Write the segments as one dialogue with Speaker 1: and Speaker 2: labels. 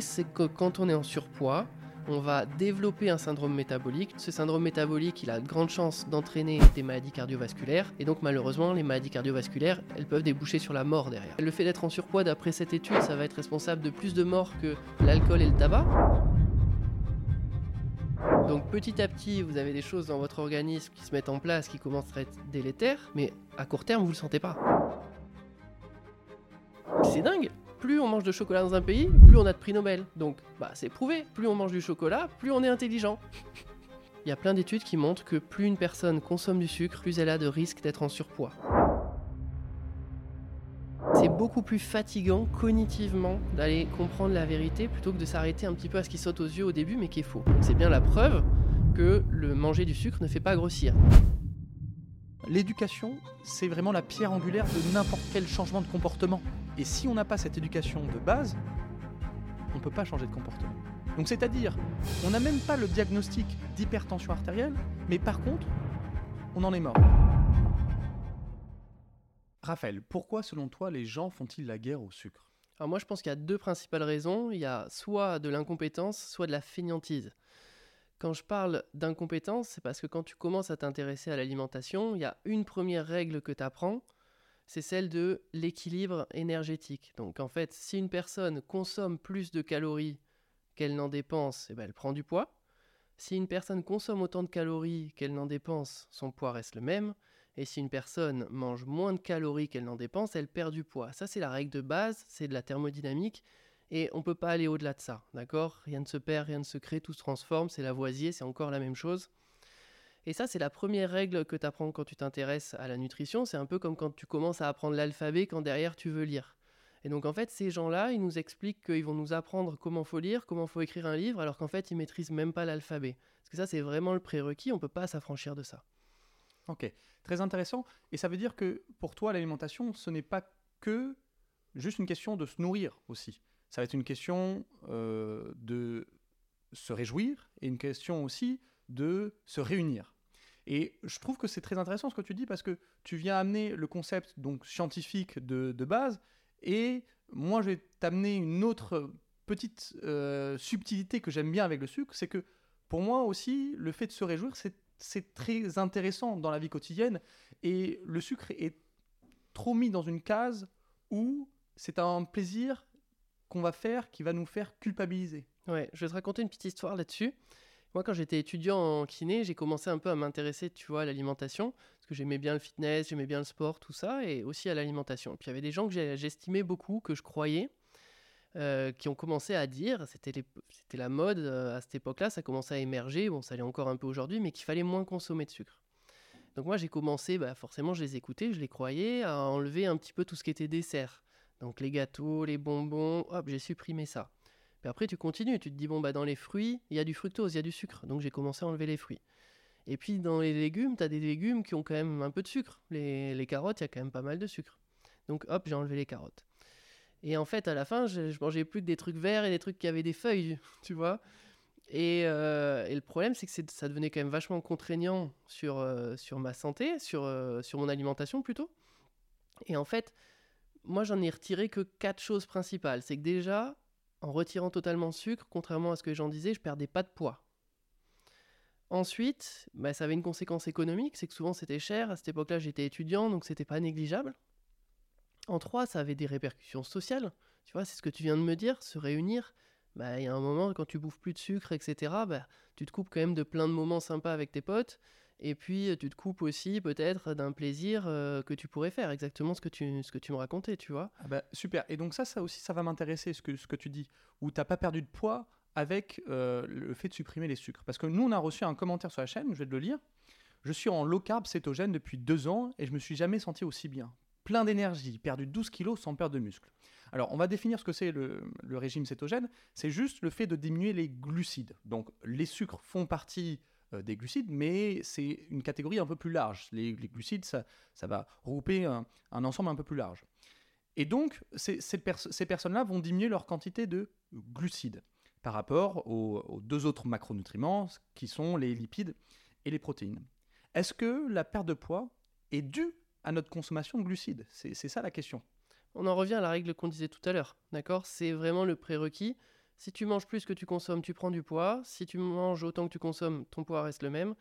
Speaker 1: c'est que quand on est en surpoids, on va développer un syndrome métabolique. Ce syndrome métabolique, il a de grandes chances d'entraîner des maladies cardiovasculaires. Et donc malheureusement, les maladies cardiovasculaires, elles peuvent déboucher sur la mort derrière. Le fait d'être en surpoids, d'après cette étude, ça va être responsable de plus de morts que l'alcool et le tabac. Donc petit à petit, vous avez des choses dans votre organisme qui se mettent en place, qui commencent à être délétères, mais à court terme, vous le sentez pas. C'est dingue plus on mange de chocolat dans un pays, plus on a de prix Nobel. Donc, bah, c'est prouvé. Plus on mange du chocolat, plus on est intelligent. Il y a plein d'études qui montrent que plus une personne consomme du sucre, plus elle a de risques d'être en surpoids. C'est beaucoup plus fatigant cognitivement d'aller comprendre la vérité plutôt que de s'arrêter un petit peu à ce qui saute aux yeux au début mais qui est faux. C'est bien la preuve que le manger du sucre ne fait pas grossir.
Speaker 2: L'éducation, c'est vraiment la pierre angulaire de n'importe quel changement de comportement. Et si on n'a pas cette éducation de base, on ne peut pas changer de comportement. Donc c'est-à-dire, on n'a même pas le diagnostic d'hypertension artérielle, mais par contre, on en est mort. Raphaël, pourquoi selon toi les gens font-ils la guerre au sucre?
Speaker 1: Alors moi je pense qu'il y a deux principales raisons. Il y a soit de l'incompétence, soit de la fainéantise. Quand je parle d'incompétence, c'est parce que quand tu commences à t'intéresser à l'alimentation, il y a une première règle que tu apprends, c'est celle de l'équilibre énergétique. Donc en fait, si une personne consomme plus de calories qu'elle n'en dépense, eh ben, elle prend du poids. Si une personne consomme autant de calories qu'elle n'en dépense, son poids reste le même. Et si une personne mange moins de calories qu'elle n'en dépense, elle perd du poids. Ça, c'est la règle de base, c'est de la thermodynamique. Et on ne peut pas aller au-delà de ça, d'accord? Rien ne se perd, rien ne se crée, tout se transforme, c'est Lavoisier, c'est encore la même chose. Et ça, c'est la première règle que tu apprends quand tu t'intéresses à la nutrition. C'est un peu comme quand tu commences à apprendre l'alphabet quand derrière tu veux lire. Et donc en fait, ces gens-là, ils nous expliquent qu'ils vont nous apprendre comment faut lire, comment faut écrire un livre, alors qu'en fait, ils maîtrisent même pas l'alphabet. Parce que ça, c'est vraiment le prérequis, on peut pas s'affranchir de ça.
Speaker 2: Ok, très intéressant. Et ça veut dire que pour toi, l'alimentation, ce n'est pas que juste une question de se nourrir aussi. Ça va être une question euh, de se réjouir et une question aussi de se réunir. Et je trouve que c'est très intéressant ce que tu dis parce que tu viens amener le concept donc scientifique de, base et moi je vais t'amener une autre petite euh, subtilité que j'aime bien avec le sucre, c'est que pour moi aussi le fait de se réjouir c'est très intéressant dans la vie quotidienne et le sucre est trop mis dans une case où c'est un plaisir qu'on va faire qui va nous faire culpabiliser.
Speaker 1: Ouais, je vais te raconter une petite histoire là-dessus. Moi, quand j'étais étudiant en kiné, j'ai commencé un peu à m'intéresser, tu vois, à l'alimentation, parce que j'aimais bien le fitness, j'aimais bien le sport, tout ça, et aussi à l'alimentation. Puis il y avait des gens que j'estimais beaucoup, que je croyais, euh, qui ont commencé à dire, c'était la mode euh, à cette époque-là, ça commençait à émerger, bon, ça l'est encore un peu aujourd'hui, mais qu'il fallait moins consommer de sucre. Donc moi, j'ai commencé, bah, forcément, je les écoutais, je les croyais, à enlever un petit peu tout ce qui était dessert. Donc les gâteaux, les bonbons, hop, j'ai supprimé ça après, tu continues, tu te dis, bon, bah, dans les fruits, il y a du fructose, il y a du sucre. Donc j'ai commencé à enlever les fruits. Et puis dans les légumes, tu as des légumes qui ont quand même un peu de sucre. Les, carottes, il y a quand même pas mal de sucre. Donc hop, j'ai enlevé les carottes. Et en fait, à la fin, je, mangeais plus que des trucs verts et des trucs qui avaient des feuilles, tu vois. Et, euh, le problème, c'est que ça devenait quand même vachement contraignant sur, euh, sur ma santé, sur, euh, sur mon alimentation plutôt. Et en fait, moi, j'en ai retiré que quatre choses principales. C'est que déjà, en retirant totalement le sucre, contrairement à ce que les gens disaient, je perdais pas de poids. Ensuite, bah, ça avait une conséquence économique, c'est que souvent c'était cher. À cette époque-là, j'étais étudiant, donc c'était pas négligeable. En trois, ça avait des répercussions sociales. Tu vois, c'est ce que tu viens de me dire, se réunir. Bah, il y a un moment, quand tu bouffes plus de sucre, etc., bah, tu te coupes quand même de plein de moments sympas avec tes potes. Et puis, tu te coupes aussi peut-être d'un plaisir euh, que tu pourrais faire, exactement ce que tu, ce que tu me racontais, tu vois.
Speaker 2: Ah bah, super. Et donc ça, ça aussi, ça va m'intéresser, ce que, ce que tu dis, où tu n'as pas perdu de poids avec euh, le fait de supprimer les sucres. Parce que nous, on a reçu un commentaire sur la chaîne, je vais te le lire. Je suis en low carb cétogène depuis deux ans et je me suis jamais senti aussi bien. Plein d'énergie, perdu 12 kilos sans perdre de muscle. Alors, on va définir ce que c'est le, le, régime cétogène. C'est juste le fait de diminuer les glucides. Donc, les sucres font partie euh, des glucides, mais c'est une catégorie un peu plus large. Les, glucides, ça, ça, va regrouper un, ensemble un peu plus large. Et donc, ces, personnes-là vont diminuer leur quantité de glucides par rapport aux, deux autres macronutriments qui sont les lipides et les protéines. Est-ce que la perte de poids est due à notre consommation de glucides? C'est ça la question.
Speaker 1: On en revient à la règle qu'on disait tout à l'heure, d'accord? C'est vraiment le prérequis Si tu manges plus que tu consommes, tu prends du poids. Si tu manges autant que tu consommes, ton poids reste le même.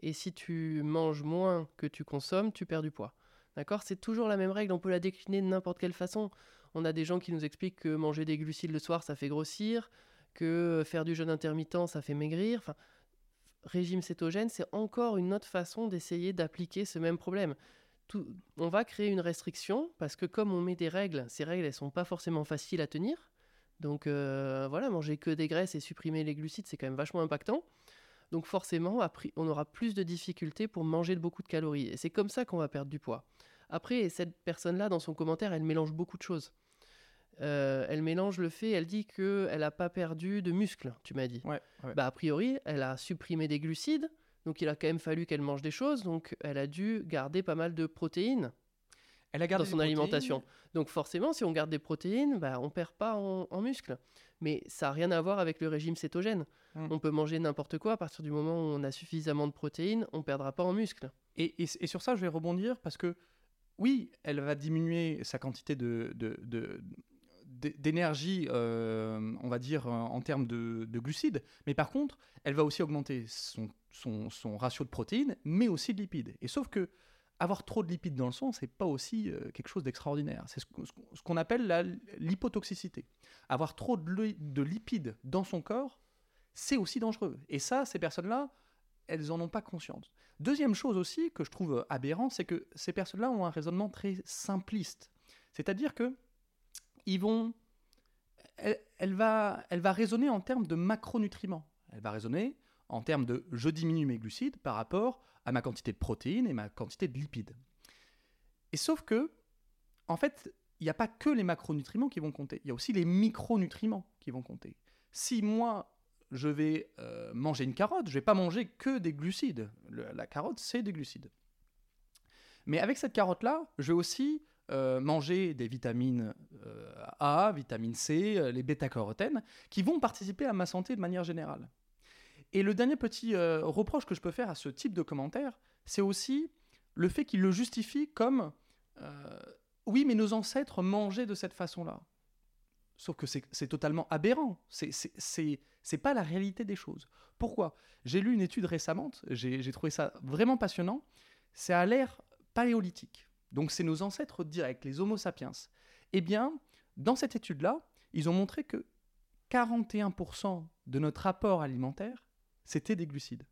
Speaker 1: Et si tu manges moins que tu consommes, tu perds du poids. D'accord? C'est toujours la même règle, on peut la décliner de n'importe quelle façon. On a des gens qui nous expliquent que manger des glucides le soir, ça fait grossir, que faire du jeûne intermittent, ça fait maigrir. Enfin, régime cétogène, c'est encore une autre façon d'essayer d'appliquer ce même problème. on va créer une restriction parce que comme on met des règles, ces règles, elles sont pas forcément faciles à tenir. Donc euh, voilà, manger que des graisses et supprimer les glucides, c'est quand même vachement impactant. Donc forcément, on aura plus de difficultés pour manger beaucoup de calories. Et c'est comme ça qu'on va perdre du poids. Après, cette personne-là, dans son commentaire, elle mélange beaucoup de choses. Euh, elle mélange le fait, elle dit qu'elle n'a pas perdu de muscles, tu m'as dit. Bah, a priori, elle a supprimé des glucides, donc il a quand même fallu qu'elle mange des choses, donc elle a dû garder pas mal de protéines elle a gardé dans son alimentation. Donc forcément, si on garde des protéines, bah, on perd pas en, muscles. Mais ça n'a rien à voir avec le régime cétogène. Hum. On peut manger n'importe quoi à partir du moment où on a suffisamment de protéines, on perdra pas en muscles.
Speaker 2: Et, et, sur ça, je vais rebondir parce que oui, elle va diminuer sa quantité de, de, d'énergie, euh, on va dire, en termes de, glucides, mais par contre, elle va aussi augmenter son, son, son, ratio de protéines, mais aussi de lipides. Et sauf que avoir trop de lipides dans le sang, c'est pas aussi euh, quelque chose d'extraordinaire. C'est ce, qu'on appelle l'hypotoxicité. Avoir trop de, de, lipides dans son corps, c'est aussi dangereux. Et ça, ces personnes-là, elles en ont pas conscience. Deuxième chose aussi que je trouve aberrant, c'est que ces personnes-là ont un raisonnement très simpliste. C'est-à-dire que vont, va, va raisonner en termes de macronutriments. Elle va raisonner en termes de je diminue mes glucides par rapport à ma quantité de protéines et ma quantité de lipides. Et sauf que, en fait, il n'y a pas que les macronutriments qui vont compter, il y a aussi les micronutriments qui vont compter. Si moi, je vais euh, manger une carotte, je ne vais pas manger que des glucides. la carotte, c'est des glucides. Mais avec cette carotte-là, je vais aussi euh, manger des vitamines euh, A, vitamine C, les bêta-carotènes, qui vont participer à ma santé de manière générale. Et le dernier petit euh, reproche que je peux faire à ce type de commentaire, c'est aussi le fait qu'il le justifie comme euh, oui, mais nos ancêtres mangeaient de cette façon-là. Sauf que c'est totalement aberrant. C'est pas la réalité des choses. Pourquoi? J'ai lu une étude récemment, j'ai trouvé ça vraiment passionnant. C'est à l'ère paléolithique. Donc c'est nos ancêtres directs, les Homo sapiens. Eh bien, dans cette étude-là, ils ont montré que 41% de notre apport alimentaire c'était des glucides.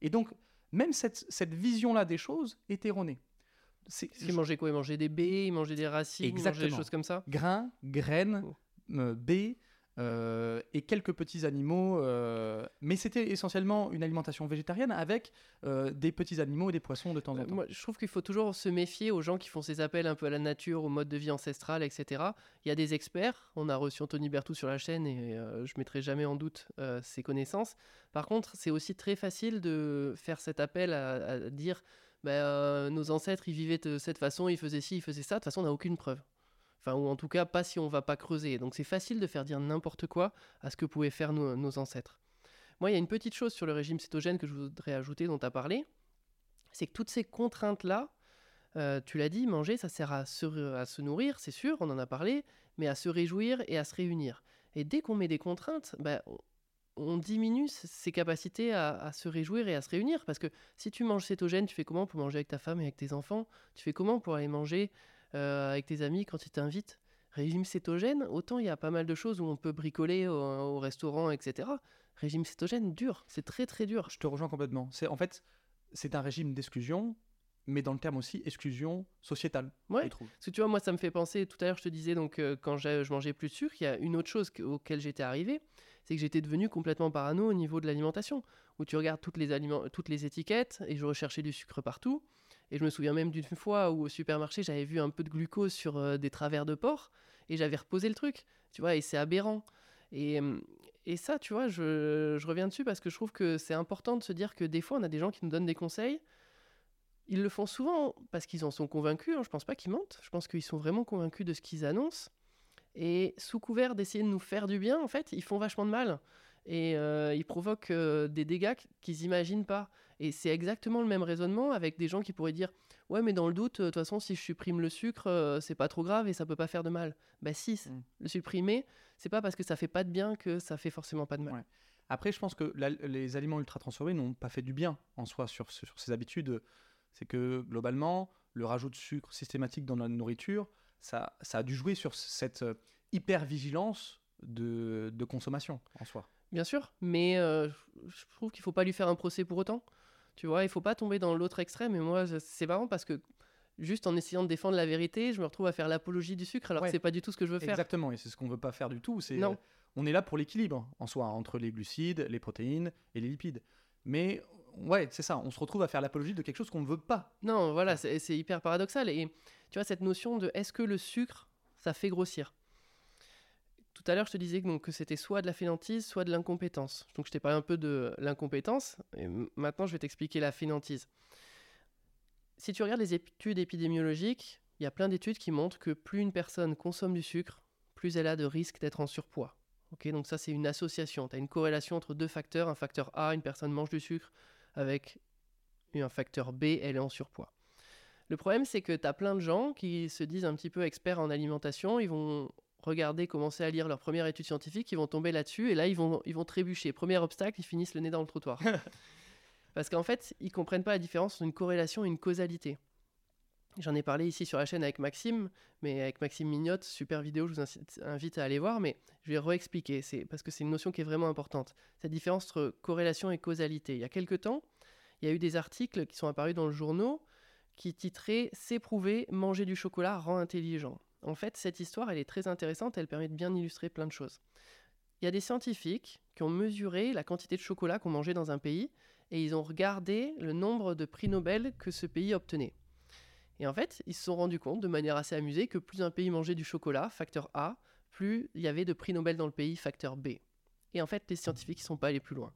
Speaker 2: Et donc, même cette, cette vision-là des choses est erronée.
Speaker 1: Ils mangeaient quoi? Ils mangeaient des baies, ils mangeaient des racines, ils mangeaient des choses comme ça?
Speaker 2: Grains, graines, oh. euh, baies, euh, et quelques petits animaux. Euh, mais c'était essentiellement une alimentation végétarienne avec euh, des petits animaux et des poissons de temps en temps.
Speaker 1: Moi, je trouve qu'il faut toujours se méfier aux gens qui font ces appels un peu à la nature, au mode de vie ancestral, etc. Il y a des experts. On a reçu Anthony Bertou sur la chaîne et je mettrai jamais en doute ses connaissances. Par contre, c'est aussi très facile de faire cet appel à, dire bah, nos ancêtres, ils vivaient de cette façon, ils faisaient ci, ils faisaient ça. De toute façon, on n'a aucune preuve. Enfin, ou en tout cas, pas si on va pas creuser. Donc c'est facile de faire dire n'importe quoi à ce que pouvaient faire nos, ancêtres. Moi, il y a une petite chose sur le régime cétogène que je voudrais ajouter, dont tu as parlé. C'est que toutes ces contraintes-là, euh, tu l'as dit, manger, ça sert à se, nourrir, c'est sûr, on en a parlé, mais à se réjouir et à se réunir. Et dès qu'on met des contraintes, bah, on diminue ses capacités à, se réjouir et à se réunir. Parce que si tu manges cétogène, tu fais comment pour manger avec ta femme et avec tes enfants? Tu fais comment pour aller manger euh, avec tes amis quand ils t'invitent. Régime cétogène, autant il y a pas mal de choses où on peut bricoler au, restaurant, etc. Régime cétogène, dur, c'est très très dur.
Speaker 2: Je te rejoins complètement. C'est en fait, c'est un régime d'exclusion, mais dans le terme aussi exclusion sociétale.
Speaker 1: Ouais. Parce que tu vois, moi, ça me fait penser. Tout à l'heure, je te disais donc euh, quand je mangeais plus de sucre, il y a une autre chose auquel j'étais arrivé, c'est que j'étais devenu complètement parano au niveau de l'alimentation, où tu regardes toutes les aliments, toutes les étiquettes et je recherchais du sucre partout. Et je me souviens même d'une fois où au supermarché, j'avais vu un peu de glucose sur euh, des travers de porc et j'avais reposé le truc, tu vois, et c'est aberrant. Et, hum, et, ça, tu vois, je, je, reviens dessus parce que je trouve que c'est important de se dire que des fois, on a des gens qui nous donnent des conseils. Ils le font souvent parce qu'ils en sont convaincus. Hein, je pense pas qu'ils mentent. Je pense qu'ils sont vraiment convaincus de ce qu'ils annoncent. Et sous couvert d'essayer de nous faire du bien, en fait, ils font vachement de mal. Et euh, ils provoquent euh, des dégâts qu'ils n'imaginent pas. Et c'est exactement le même raisonnement avec des gens qui pourraient dire Ouais, mais dans le doute, de toute façon, si je supprime le sucre, euh, c'est pas trop grave et ça peut pas faire de mal. Bah si,
Speaker 2: Mm.
Speaker 1: le supprimer, c'est pas parce que ça fait pas de bien que ça fait forcément pas de mal.
Speaker 2: Ouais. Après, je pense que la- les aliments ultra transformés n'ont pas fait du bien en soi sur, sur ces habitudes. C'est que globalement, le rajout de sucre systématique dans notre nourriture, ça, ça a dû jouer sur cette euh, hyper-vigilance de, de consommation en soi.
Speaker 1: Bien sûr, mais euh, je trouve qu'il faut pas lui faire un procès pour autant. Tu vois, il faut pas tomber dans l'autre extrême. Et moi, c'est marrant parce que juste en essayant de défendre la vérité, je me retrouve à faire l'apologie du sucre alors
Speaker 2: Ouais.
Speaker 1: que c'est pas du tout ce que je veux faire.
Speaker 2: Exactement, et c'est ce qu'on veut pas faire du tout. C'est,
Speaker 1: Non.
Speaker 2: euh, on est là pour l'équilibre en soi, entre les glucides, les protéines et les lipides. Mais ouais, c'est ça, on se retrouve à faire l'apologie de quelque chose qu'on ne veut pas.
Speaker 1: Non, voilà, c'est c'est hyper paradoxal. Et tu vois, cette notion de est-ce que le sucre, ça fait grossir? Tout à l'heure, je te disais que, donc, c'était soit de la fainéantise, soit de l'incompétence. Donc, je t'ai parlé un peu de l'incompétence. Et maintenant, je vais t'expliquer la fainéantise. Si tu regardes les études épidémiologiques, il y a plein d'études qui montrent que plus une personne consomme du sucre, plus elle a de risques d'être en surpoids. Donc ça, c'est une association. Tu as une corrélation entre deux facteurs. Un facteur A, une personne mange du sucre, avec un facteur B, elle est en surpoids. Le problème, c'est que tu as plein de gens qui se disent un petit peu experts en alimentation, ils vont regarder, commencer à lire leur première étude scientifique, ils vont tomber là-dessus, et là, ils vont, ils vont trébucher. Premier obstacle, ils finissent le nez dans le trottoir. Parce qu'en fait, ils comprennent pas la différence entre une corrélation et une causalité. J'en ai parlé ici sur la chaîne avec Maxime, mais avec Maxime Mignotte, super vidéo, je vous invite à aller voir, mais je vais réexpliquer, c'est parce que c'est une notion qui est vraiment importante. Cette différence entre corrélation et causalité. Il y a quelques temps, il y a eu des articles qui sont apparus dans le journal qui titraient C'est prouvé, manger du chocolat rend intelligent. En fait, cette histoire, elle est très intéressante, elle permet de bien illustrer plein de choses. Il y a des scientifiques qui ont mesuré la quantité de chocolat qu'on mangeait dans un pays et ils ont regardé le nombre de prix Nobel que ce pays obtenait. Et en fait, ils se sont rendus compte de manière assez amusée que plus un pays mangeait du chocolat, facteur A, plus il y avait de prix Nobel dans le pays, facteur B. Et en fait, les scientifiques ne sont pas allés plus loin.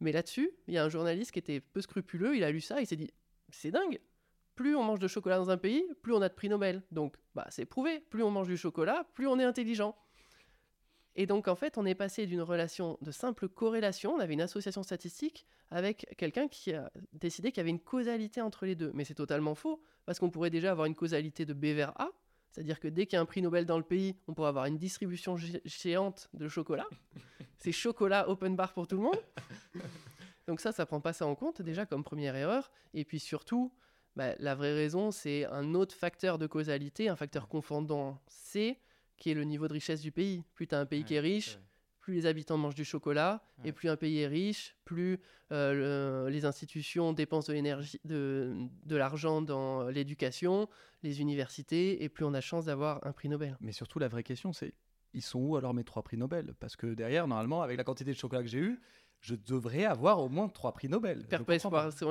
Speaker 1: Mais là-dessus, il y a un journaliste qui était peu scrupuleux, il a lu ça, il s'est dit c'est dingue. Plus on mange de chocolat dans un pays, plus on a de prix Nobel. Donc, bah, c'est prouvé. Plus on mange du chocolat, plus on est intelligent. Et donc, en fait, on est passé d'une relation de simple corrélation, on avait une association statistique, avec quelqu'un qui a décidé qu'il y avait une causalité entre les deux. Mais c'est totalement faux, parce qu'on pourrait déjà avoir une causalité de B vers A, c'est-à-dire que dès qu'il y a un prix Nobel dans le pays, on pourrait avoir une distribution gé- géante de chocolat. c'est chocolat open bar pour tout le monde. Donc ça, ça prend pas ça en compte déjà comme première erreur. Et puis surtout, bah, la vraie raison, c'est un autre facteur de causalité, un facteur confondant C, qui est le niveau de richesse du pays. Plus tu as un pays qui est riche, plus les habitants mangent du chocolat, et plus un pays est riche, plus euh, le- les institutions dépensent de l'énergie, de, de l'argent dans l'éducation, les universités, et plus on a chance d'avoir un prix Nobel.
Speaker 2: Mais surtout, la vraie question, c'est ils sont où alors mes trois prix Nobel? Parce que derrière, normalement, avec la quantité de chocolat que j'ai eu, je devrais avoir au moins trois prix Nobel.
Speaker 1: Vrai, ils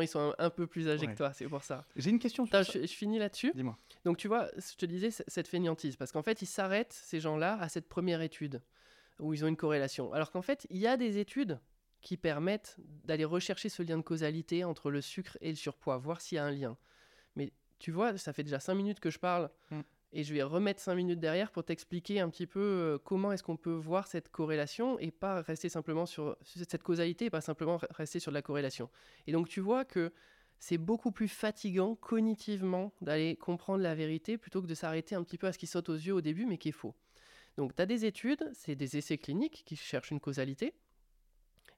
Speaker 1: sont un, un peu plus âgés
Speaker 2: Ouais.
Speaker 1: que toi, c'est pour ça.
Speaker 2: J'ai une question sur
Speaker 1: Attends,
Speaker 2: ça.
Speaker 1: je, je finis là-dessus.
Speaker 2: Dis-moi.
Speaker 1: Donc tu vois, je te disais cette fainéantise, parce qu'en fait, ils s'arrêtent, ces gens-là, à cette première étude, où ils ont une corrélation. Alors qu'en fait, il y a des études qui permettent d'aller rechercher ce lien de causalité entre le sucre et le surpoids, voir s'il y a un lien. Mais tu vois, ça fait déjà 5 minutes que je parle,
Speaker 2: Mm.
Speaker 1: Et je vais remettre 5 minutes derrière pour t'expliquer un petit peu euh, comment est-ce qu'on peut voir cette corrélation, et pas rester simplement sur cette causalité, et pas simplement re- rester sur de la corrélation. Et donc tu vois que c'est beaucoup plus fatigant cognitivement d'aller comprendre la vérité plutôt que de s'arrêter un petit peu à ce qui saute aux yeux au début mais qui est faux. Donc tu as des études, c'est des essais cliniques qui cherchent une causalité.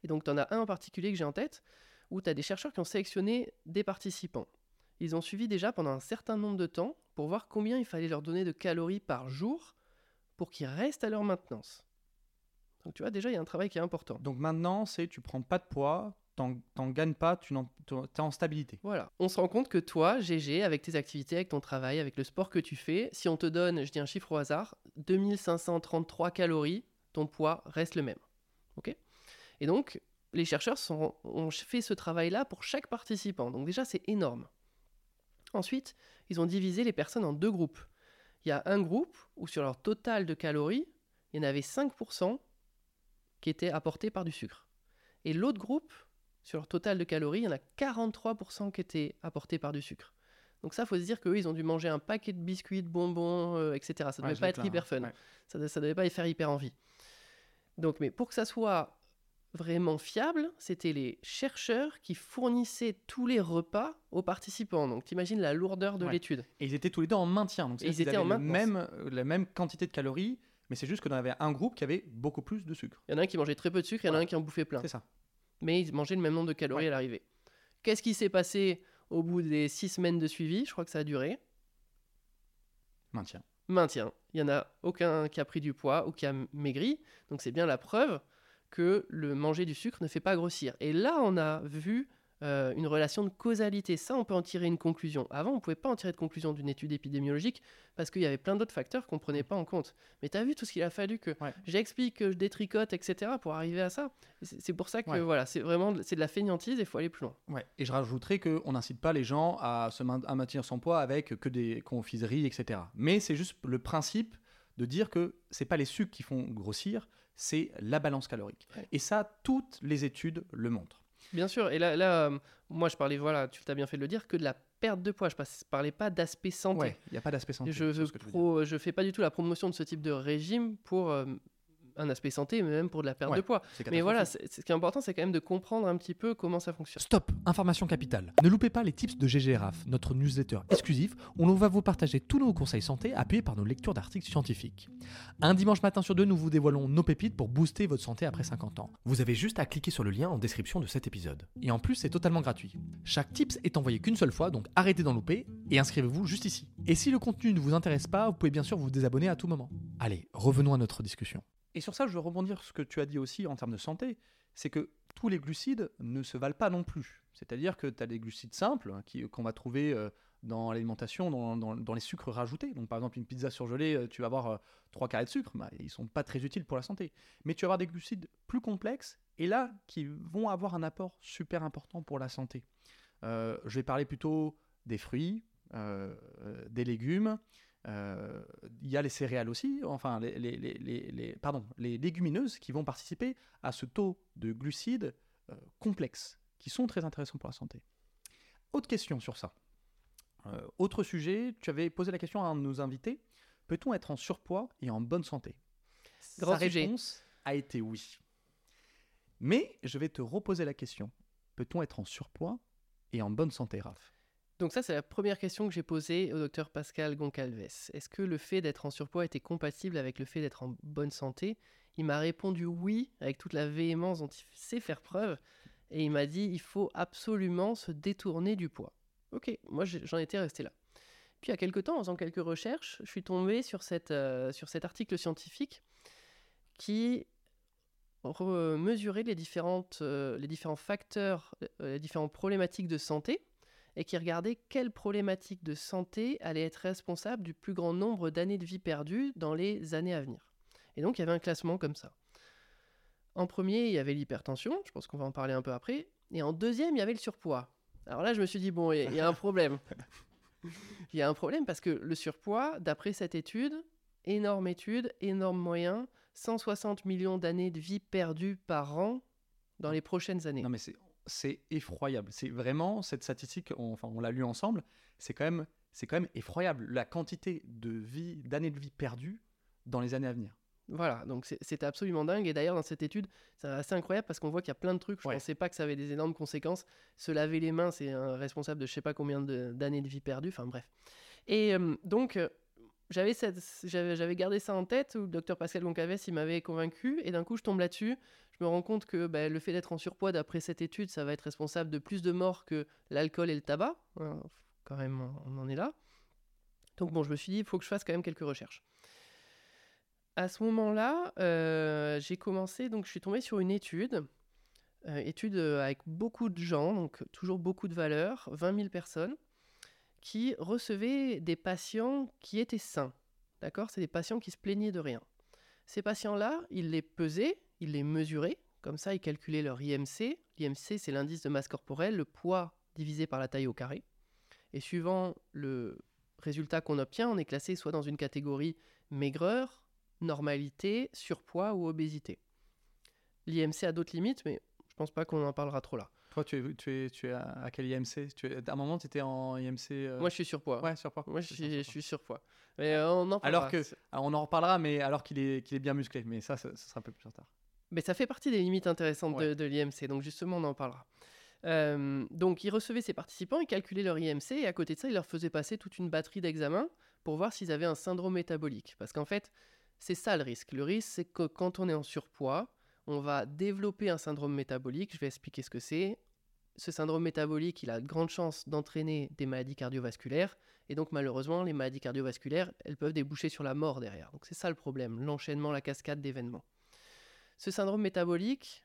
Speaker 1: Et donc tu en as un en particulier que j'ai en tête où tu as des chercheurs qui ont sélectionné des participants. Ils ont suivi déjà pendant un certain nombre de temps pour voir combien il fallait leur donner de calories par jour pour qu'ils restent à leur maintenance. Donc tu vois déjà il y a un travail qui est important.
Speaker 2: Donc maintenant, c'est tu prends pas de poids, t'en gagnes pas, tu es en stabilité.
Speaker 1: Voilà. On se rend compte que toi, GG, avec tes activités, avec ton travail, avec le sport que tu fais, si on te donne, je dis un chiffre au hasard, 2533 calories, ton poids reste le même. Ok? Et donc, les chercheurs sont- ont fait ce travail-là pour chaque participant. Donc déjà, c'est énorme. Ensuite, ils ont divisé les personnes en deux groupes. Il y a un groupe où sur leur total de calories, il y en avait 5% qui étaient apportés par du sucre. Et l'autre groupe, sur leur total de calories, il y en a 43% qui étaient apportés par du sucre. Donc ça, faut se dire qu'eux, ils ont dû manger un paquet de biscuits, de bonbons, euh, etc. Ça ne devait
Speaker 2: Ouais,
Speaker 1: pas être hyper fun.
Speaker 2: ouais.
Speaker 1: Ça ne devait pas y faire hyper envie. Donc, mais pour que ça soit vraiment fiable, c'était les chercheurs qui fournissaient tous les repas aux participants. Donc, t'imagines la lourdeur de
Speaker 2: Ouais.
Speaker 1: l'étude.
Speaker 2: Et ils étaient tous les deux en maintien. Donc,
Speaker 1: ils étaient en maintenance.
Speaker 2: même, euh, la même quantité de calories, mais c'est juste qu'on avait un groupe qui avait beaucoup plus de sucre.
Speaker 1: Il y en a un qui mangeait très peu de sucre, il y en a un qui en bouffait plein.
Speaker 2: C'est ça.
Speaker 1: Mais ils mangeaient le même nombre de calories
Speaker 2: Ouais.
Speaker 1: à l'arrivée. Qu'est-ce qui s'est passé au bout des six semaines de suivi? Je crois que ça a duré.
Speaker 2: Maintien.
Speaker 1: Maintien. Il n'y en a aucun qui a pris du poids ou qui a maigri. Donc c'est bien la preuve que le manger du sucre ne fait pas grossir. Et là, on a vu euh, une relation de causalité. Ça, on peut en tirer une conclusion. Avant, on ne pouvait pas en tirer de conclusion d'une étude épidémiologique parce qu'il y avait plein d'autres facteurs qu'on ne prenait pas en compte. Mais tu as vu tout ce qu'il a fallu que
Speaker 2: Ouais.
Speaker 1: j'explique, que je détricote, etc. pour arriver à ça. C'est pour ça que
Speaker 2: Ouais.
Speaker 1: voilà, c'est vraiment c'est de la feignantise et il faut aller plus loin.
Speaker 2: Ouais. Et je rajouterais qu'on n'incite pas les gens à, se main- à maintenir son poids avec que des confiseries, etc. Mais c'est juste le principe de dire que c'est pas les sucres qui font grossir, c'est la balance calorique.
Speaker 1: Ouais.
Speaker 2: Et ça, toutes les études le montrent.
Speaker 1: Bien sûr, et là, là euh, moi je parlais, voilà, tu t'as bien fait de le dire, que de la perte de poids. Je ne parlais pas d'aspect santé.
Speaker 2: Ouais, il n'y a pas d'aspect santé.
Speaker 1: je ne fais pas du tout la promotion de ce type de régime pour euh, un aspect santé, mais même pour de la perte
Speaker 2: Ouais,
Speaker 1: de poids. Mais voilà, ce qui est important, c'est quand même de comprendre un petit peu comment ça fonctionne.
Speaker 3: Stop, information capitale. Ne loupez pas les tips de GGRAF, notre newsletter exclusif où l'on va vous partager tous nos conseils santé appuyés par nos lectures d'articles scientifiques. Un dimanche matin sur deux, nous vous dévoilons nos pépites pour booster votre santé après 50 ans.
Speaker 4: Vous avez juste à cliquer sur le lien en description de cet épisode.
Speaker 3: Et en plus, c'est totalement gratuit. Chaque tips est envoyé qu'une seule fois, donc arrêtez d'en louper et inscrivez-vous juste ici. Et si le contenu ne vous intéresse pas, vous pouvez bien sûr vous désabonner à tout moment. Allez, revenons à notre discussion.
Speaker 2: Et sur ça, je veux rebondir sur ce que tu as dit aussi en termes de santé, c'est que tous les glucides ne se valent pas non plus. C'est-à-dire que tu as des glucides simples hein, qui- qu'on va trouver euh, dans l'alimentation, dans, les sucres rajoutés. Donc par exemple, une pizza surgelée, euh, tu vas avoir euh, trois carrés de sucre, bah, ils sont pas très utiles pour la santé. Mais tu vas avoir des glucides plus complexes, et là, qui vont avoir un apport super important pour la santé. Euh, je vais parler plutôt des fruits, euh, euh, des légumes, euh, il y a les céréales aussi, enfin les, les- les- les- les- pardon, les légumineuses qui vont participer à ce taux de glucides euh, complexes, qui sont très intéressants pour la santé. Autre question sur ça. Euh, autre sujet, tu avais posé la question à un de nos invités, peut-on être en surpoids et en bonne santé?
Speaker 1: Grand
Speaker 2: Sa
Speaker 1: sujet.
Speaker 2: réponse a été oui. Mais je vais te reposer la question, peut-on être en surpoids et en bonne santé, Raph?
Speaker 1: Donc ça, c'est la première question que j'ai posée au docteur Pascal Goncalves. Est-ce que le fait d'être en surpoids était compatible avec le fait d'être en bonne santé? Il m'a répondu oui, avec toute la véhémence dont il sait faire preuve. Et il m'a dit, il faut absolument se détourner du poids. Ok, moi j'en étais resté là. Puis il y a quelques temps, en faisant quelques recherches, je suis tombé euh, sur cet article scientifique qui mesurait euh, les différents facteurs, euh, les différentes problématiques de santé et qui regardait quelles problématiques de santé allaient être responsables du plus grand nombre d'années de vie perdues dans les années à venir. Et donc il y avait un classement comme ça. En premier, il y avait l'hypertension, je pense qu'on va en parler un peu après, et en deuxième, il y avait le surpoids. Alors là, je me suis dit, bon, il y a- un problème. Il y a un problème parce que le surpoids, d'après cette étude, énorme étude, énorme moyen, 160 millions d'années de vie perdues par an dans les prochaines années.
Speaker 2: Non mais c'est effroyable. C'est vraiment cette statistique. on- enfin, on l'a lu ensemble. C'est quand même c'est quand même effroyable la quantité de vie d'années de vie perdues dans les années à venir.
Speaker 1: Voilà, donc c'était absolument dingue. Et d'ailleurs, dans cette étude, c'est assez incroyable parce qu'on voit qu'il y a plein de trucs. Je
Speaker 2: Ouais.
Speaker 1: pensais pas que ça avait des énormes conséquences. Se laver les mains, c'est un responsable de je sais pas combien d'années de vie perdues. Enfin bref. Et euh, donc, euh, j'avais j'avais gardé ça en tête où le docteur Pascal Goncalves, il m'avait convaincu. Et d'un coup, je tombe là-dessus. Je me rends compte que bah, le fait d'être en surpoids, d'après cette étude, ça va être responsable de plus de morts que l'alcool et le tabac. Quand même, on en est là. Donc bon, je me suis dit, il faut que je fasse quand même quelques recherches. À ce moment-là, euh, j'ai commencé, donc je suis tombé sur une étude, euh, étude euh, avec beaucoup de gens, donc toujours beaucoup de valeurs, 20 000 personnes, qui recevaient des patients qui étaient sains. D'accord? C'est des patients qui se plaignaient de rien. Ces patients-là, ils les pesaient, ils les mesuraient, comme ça ils calculaient leur IMC. L'IMC, c'est l'indice de masse corporelle, le poids divisé par la taille au carré. Et suivant le résultat qu'on obtient, on est classé soit dans une catégorie maigreur, normalité, surpoids ou obésité. L'IMC a d'autres limites, mais je pense pas qu'on en parlera trop là.
Speaker 2: Toi, tu es, tu es, tu es à, quel IMC tu es, À un moment, tu étais en IMC. euh,
Speaker 1: Moi, je suis surpoids.
Speaker 2: ouais, surpoids.
Speaker 1: Moi, je suis, je
Speaker 2: surpoids.
Speaker 1: suis surpoids. Mais euh, on en
Speaker 2: Alors que- on en reparlera, mais alors qu'il est, qu'il est bien musclé. Mais ça, ce sera un peu plus tard.
Speaker 1: Mais ça fait partie des limites intéressantes de- l'IMC, donc justement on en parlera. Euh, donc ils recevaient ces participants, ils calculaient leur IMC et à côté de ça ils leur faisaient passer toute une batterie d'examens pour voir s'ils avaient un syndrome métabolique. Parce qu'en fait c'est ça le risque. Le risque c'est que quand on est en surpoids, on va développer un syndrome métabolique, je vais expliquer ce que c'est. Ce syndrome métabolique, il a de grandes chances d'entraîner des maladies cardiovasculaires et donc malheureusement les maladies cardiovasculaires, elles peuvent déboucher sur la mort derrière. Donc c'est ça le problème, l'enchaînement, la cascade d'événements. Ce syndrome métabolique,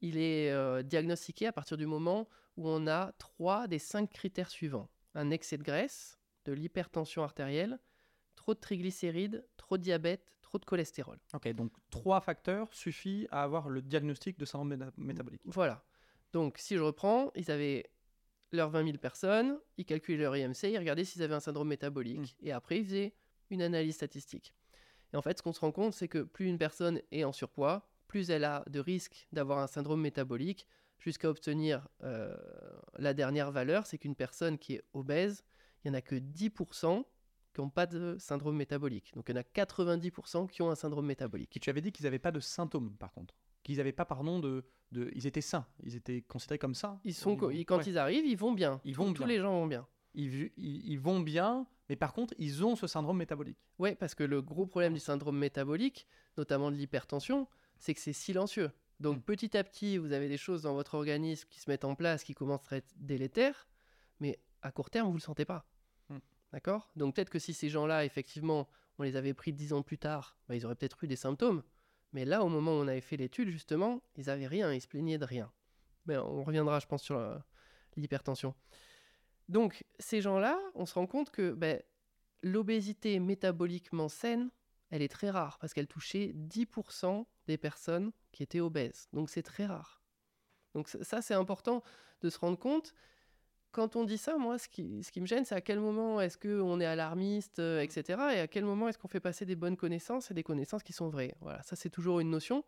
Speaker 1: il est euh, diagnostiqué à partir du moment où on a trois des cinq critères suivants. Un excès de graisse, de l'hypertension artérielle, trop de triglycérides, trop de diabète, trop de cholestérol.
Speaker 2: Ok, donc trois facteurs suffit à avoir le diagnostic de syndrome méta- métabolique.
Speaker 1: Voilà. Donc si je reprends, ils avaient leurs 20 000 personnes, ils calculaient leur IMC, ils regardaient s'ils avaient un syndrome métabolique, et après ils faisaient une analyse statistique. Et en fait, ce qu'on se rend compte, c'est que plus une personne est en surpoids, plus elle a de risques d'avoir un syndrome métabolique, jusqu'à obtenir euh, la dernière valeur, c'est qu'une personne qui est obèse, il n'y en a que 10% qui n'ont pas de syndrome métabolique. Donc il y en a 90% qui ont un syndrome métabolique.
Speaker 2: Qui tu avais dit qu'ils n'avaient pas de symptômes, par contre. Qu'ils n'avaient pas, pardon, de, de. Ils étaient sains. Ils étaient considérés comme ça.
Speaker 1: Ils sont,
Speaker 2: niveau-
Speaker 1: quand
Speaker 2: Ouais.
Speaker 1: ils arrivent, ils vont bien.
Speaker 2: Ils
Speaker 1: Tous-
Speaker 2: vont
Speaker 1: Tous
Speaker 2: bien.
Speaker 1: les gens vont bien.
Speaker 2: Ils- ils vont bien, mais par contre, ils ont ce syndrome métabolique.
Speaker 1: Oui, parce que le gros problème du syndrome métabolique, notamment de l'hypertension, c'est que c'est silencieux. Donc
Speaker 2: Mm.
Speaker 1: petit à petit, vous avez des choses dans votre organisme qui se mettent en place, qui commencent à être délétères, mais à court terme, vous ne le sentez pas.
Speaker 2: Mm.
Speaker 1: D'accord? Donc peut-être que si ces gens-là, effectivement, on les avait pris dix ans plus tard, bah, ils auraient peut-être eu des symptômes. Mais là, au moment où on avait fait l'étude, justement, ils n'avaient rien, ils se plaignaient de rien. Mais on reviendra, je pense, sur la- l'hypertension. Donc, ces gens-là, on se rend compte que ben, l'obésité métaboliquement saine, elle est très rare parce qu'elle touchait 10% des personnes qui étaient obèses. Donc, c'est très rare. Donc, ça- c'est important de se rendre compte. Quand on dit ça, moi, ce qui, me gêne, c'est à quel moment est-ce qu'on est alarmiste, euh, etc. Et à quel moment est-ce qu'on fait passer des bonnes connaissances et des connaissances qui sont vraies. Voilà, ça, c'est toujours une notion.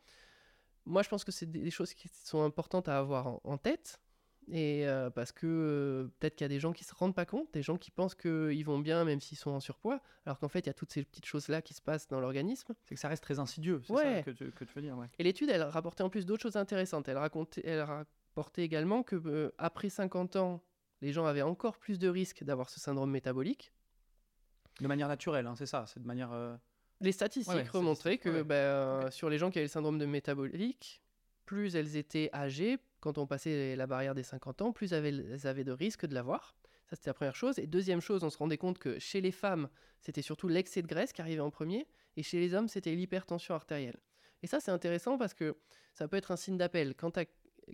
Speaker 1: Moi, je pense que c'est des choses qui sont importantes à avoir en tête. Et euh, parce que euh, peut-être qu'il y a des gens qui se rendent pas compte, des gens qui pensent qu'ils vont bien même s'ils sont en surpoids, alors qu'en fait, il y a toutes ces petites choses-là qui se passent dans l'organisme.
Speaker 2: C'est que ça reste très insidieux. C'est
Speaker 1: Ouais.
Speaker 2: ça que tu, que tu veux dire, ouais.
Speaker 1: Et l'étude, elle rapportait en plus d'autres choses intéressantes. Elle, racontait, elle rapportait également que euh, après 50 ans, les gens avaient encore plus de risques d'avoir ce syndrome métabolique.
Speaker 2: De manière naturelle, hein, c'est ça. C'est de manière.
Speaker 1: Les statistiques
Speaker 2: Ouais,
Speaker 1: remontraient que
Speaker 2: Ok.
Speaker 1: sur les gens qui avaient le syndrome de métabolique, plus elles étaient âgées, quand on passait la barrière des 50 ans, plus elles avaient de risques de l'avoir. Ça, c'était la première chose. Et deuxième chose, on se rendait compte que chez les femmes, c'était surtout l'excès de graisse qui arrivait en premier, et chez les hommes, c'était l'hypertension artérielle. Et ça, c'est intéressant parce que ça peut être un signe d'appel. Quand tu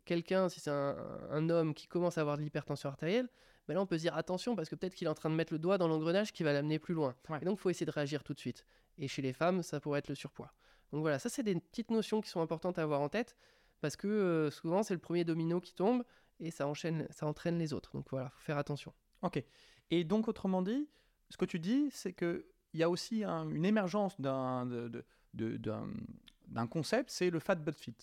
Speaker 1: quelqu'un, si c'est un, un homme qui commence à avoir de l'hypertension artérielle, ben là, on peut se dire attention parce que peut-être qu'il est en train de mettre le doigt dans l'engrenage qui va l'amener plus loin.
Speaker 2: Ouais.
Speaker 1: Et donc, il faut essayer de réagir tout de suite. Et chez les femmes, ça pourrait être le surpoids. Donc voilà, ça, c'est des petites notions qui sont importantes à avoir en tête parce que euh, souvent, c'est le premier domino qui tombe et ça, enchaîne, ça entraîne les autres. Donc voilà, faut faire attention.
Speaker 2: Ok. Et donc, autrement dit, ce que tu dis, c'est qu'il y a aussi un- une émergence d'un de- de- de- d'un- d'un concept, c'est le fat but fit.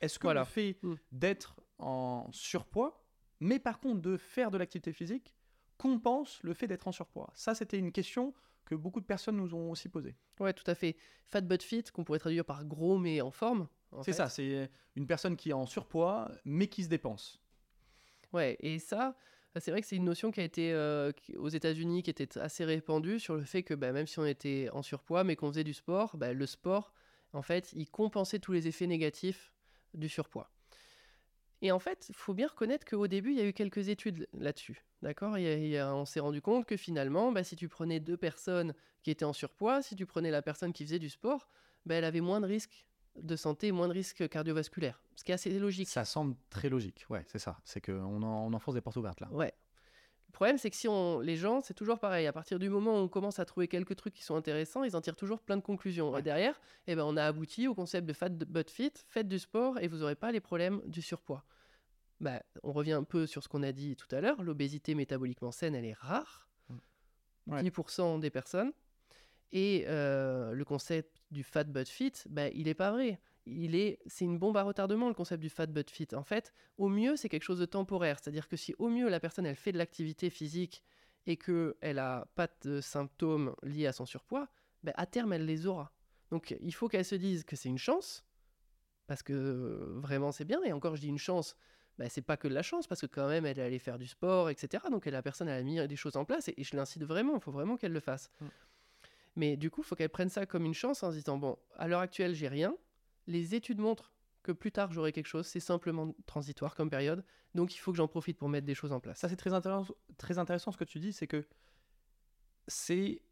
Speaker 2: Est-ce que
Speaker 1: Voilà.
Speaker 2: le fait
Speaker 1: Mm.
Speaker 2: d'être en surpoids, mais par contre de faire de l'activité physique, compense le fait d'être en surpoids? Ça, c'était une question que beaucoup de personnes nous ont aussi posée.
Speaker 1: Ouais, tout à fait. Fat but fit, qu'on pourrait traduire par gros mais en forme.
Speaker 2: C'est ça, c'est une personne qui est en surpoids, mais qui se dépense.
Speaker 1: Ouais, et ça, c'est vrai que c'est une notion qui a été euh, aux États-Unis, qui était assez répandue sur le fait que bah, même si on était en surpoids, mais qu'on faisait du sport, bah, le sport, en fait, il compensait tous les effets négatifs du surpoids. Et en fait, il faut bien reconnaître qu'au début, il y a eu quelques études là-dessus. D'accord? On s'est rendu compte que finalement, bah, si tu prenais deux personnes qui étaient en surpoids, si tu prenais la personne qui faisait du sport, bah, elle avait moins de risques de santé, moins de risques cardiovasculaires. Ce qui est assez logique.
Speaker 2: Ça semble très logique. Ouais, c'est ça. C'est qu'on en- on enfonce des portes ouvertes là.
Speaker 1: Ouais. Le problème, c'est que si on, les gens, c'est toujours pareil. À partir du moment où on commence à trouver quelques trucs qui sont intéressants, ils en tirent toujours plein de conclusions.
Speaker 2: Ouais.
Speaker 1: Et derrière, eh ben, on a abouti au concept de fat but fit. Faites du sport et vous n'aurez pas les problèmes du surpoids. Bah, on revient un peu sur ce qu'on a dit tout à l'heure. L'obésité métaboliquement saine, elle est rare.
Speaker 2: Ouais.
Speaker 1: 10% des personnes. Et euh, le concept du fat but fit, bah, il n'est pas vrai. Il est, c'est une bombe à retardement le concept du fat but fit. En fait, au mieux, c'est quelque chose de temporaire. C'est-à-dire que si au mieux la personne elle fait de l'activité physique et qu'elle n'a pas de symptômes liés à son surpoids, ben, à terme elle les aura. Donc il faut qu'elle se dise que c'est une chance, parce que euh, vraiment c'est bien. Et encore, je dis une chance, bah, c'est pas que de la chance, parce que quand même, elle allée faire du sport, etc. Donc la personne, elle a mis des choses en place, et, et je l'incite vraiment, il faut vraiment qu'elle le fasse.
Speaker 2: Mm.
Speaker 1: Mais du coup, il faut qu'elle prenne ça comme une chance en se disant, bon, à l'heure actuelle, j'ai rien. Les études montrent que plus tard, j'aurai quelque chose. C'est simplement transitoire comme période. Donc il faut que j'en profite pour mettre des choses en place.
Speaker 2: Ça, c'est très intéressant, très intéressant ce que tu dis, c'est que c'est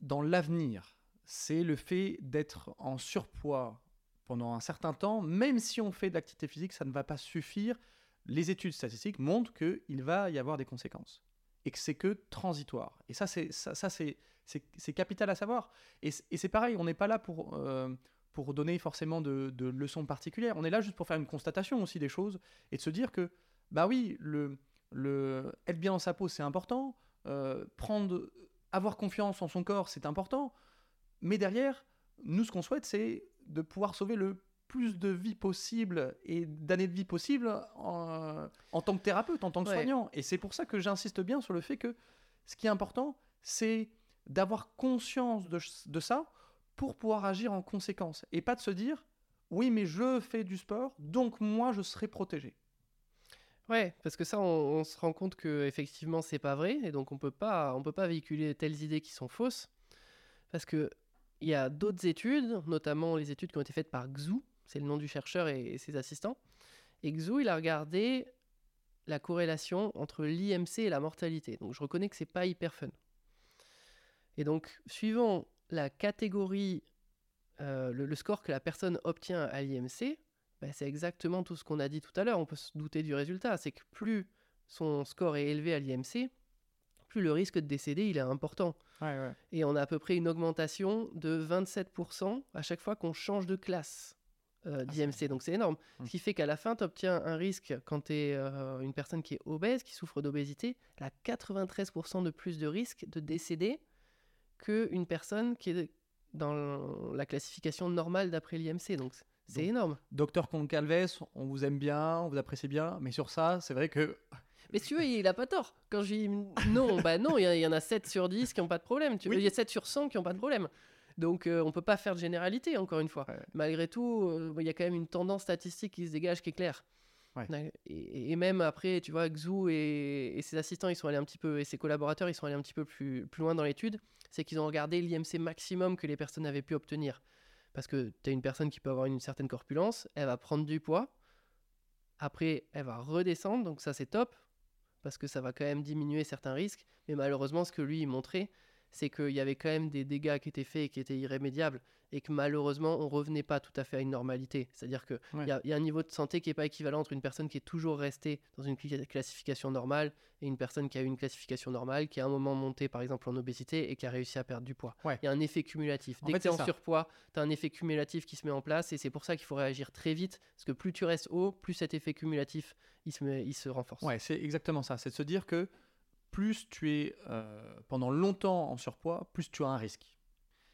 Speaker 2: dans l'avenir, c'est le fait d'être en surpoids pendant un certain temps, même si on fait de l'activité physique, ça ne va pas suffire. Les études statistiques montrent qu'il va y avoir des conséquences et que c'est que transitoire. Et ça, c'est ça, c'est c'est capital à savoir. Et, et c'est pareil, on n'est pas là pour euh, pour donner forcément de, de leçons particulières. On est là juste pour faire une constatation aussi des choses et de se dire que bah oui, le le être bien dans sa peau, c'est important. euh, prendre avoir confiance en son corps, c'est important. Mais derrière, nous, ce qu'on souhaite, c'est de pouvoir sauver le plus de vies possible et d'années de vie possible en, en tant que thérapeute, en tant que
Speaker 1: Ouais.
Speaker 2: soignant. Et c'est pour ça que j'insiste bien sur le fait que ce qui est important, c'est d'avoir conscience de, de ça pour pouvoir agir en conséquence. Et pas de se dire, oui, mais je fais du sport, donc moi, je serai protégé.
Speaker 1: Ouais, parce que ça, on, on se rend compte que effectivement, c'est pas vrai, et donc on peut pas, on peut pas véhiculer telles idées qui sont fausses, parce que il y a d'autres études, notamment les études qui ont été faites par Xu, c'est le nom du chercheur et, et ses assistants, et Xu, il a regardé la corrélation entre l'IMC et la mortalité. Donc je reconnais que c'est pas hyper fun. Et donc, suivant la catégorie, euh, le, le score que la personne obtient à l'IMC, bah, c'est exactement tout ce qu'on a dit tout à l'heure. On peut se douter du résultat. C'est que plus son score est élevé à l'IMC, plus le risque de décéder il est important.
Speaker 2: Ouais, ouais.
Speaker 1: Et on a à peu près une augmentation de 27% à chaque fois qu'on change de classe euh, d'IMC. Donc c'est énorme.
Speaker 2: Mm.
Speaker 1: Ce qui fait qu'à la fin, tu obtiens un risque quand tu es une personne qui est obèse, qui souffre d'obésité, elle a 93% de plus de risque de décéder qu'une personne qui est dans la classification normale d'après l'IMC. Donc c'est- énorme.
Speaker 2: Docteur Concalves, on vous aime bien, on vous apprécie bien, mais sur ça, c'est vrai que
Speaker 1: Mais si tu vois, il a pas tort. Quand je dis non, bah non, il y, il en a 7 sur 10 qui n'ont pas de problème. Tu- Il
Speaker 2: Oui.
Speaker 1: y a 7 sur 100 qui n'ont pas de problème. Donc euh, on peut pas faire de généralité, encore une fois.
Speaker 2: Ouais.
Speaker 1: Malgré tout, euh, il y a quand même une tendance statistique qui se dégage qui est claire.
Speaker 2: Ouais.
Speaker 1: Et, et même après, tu vois, Xu et, et ses assistants, ils sont allés un petit peu, et ses collaborateurs, ils sont allés un petit peu plus, plus loin dans l'étude. C'est qu'ils ont regardé l'IMC maximum que les personnes avaient pu obtenir. Parce que tu as une personne qui peut avoir une certaine corpulence, elle va prendre du poids, après elle va redescendre, donc ça c'est top, parce que ça va quand même diminuer certains risques. Mais malheureusement, ce que lui il montrait, c'est qu'il y avait quand même des dégâts qui étaient faits et qui étaient irrémédiables, et que malheureusement on revenait pas tout à fait à une normalité. C'est-à-dire qu'il
Speaker 2: Ouais.
Speaker 1: y, a- y a un niveau de santé qui n'est pas équivalent entre une personne qui est toujours restée dans une classification normale et une personne qui a eu une classification normale, qui à un moment monté par exemple en obésité et qui a réussi à perdre du poids.
Speaker 2: Ouais.
Speaker 1: Il y a un effet cumulatif.
Speaker 2: En
Speaker 1: Dès
Speaker 2: fait,
Speaker 1: que tu es en
Speaker 2: ça.
Speaker 1: surpoids, tu as un effet cumulatif qui se met en place et c'est pour ça qu'il faut réagir très vite, parce que plus tu restes haut, plus cet effet cumulatif il se, met- il se renforce.
Speaker 2: Ouais, c'est exactement ça. C'est de se dire que plus tu es euh, pendant longtemps en surpoids, plus tu as un risque.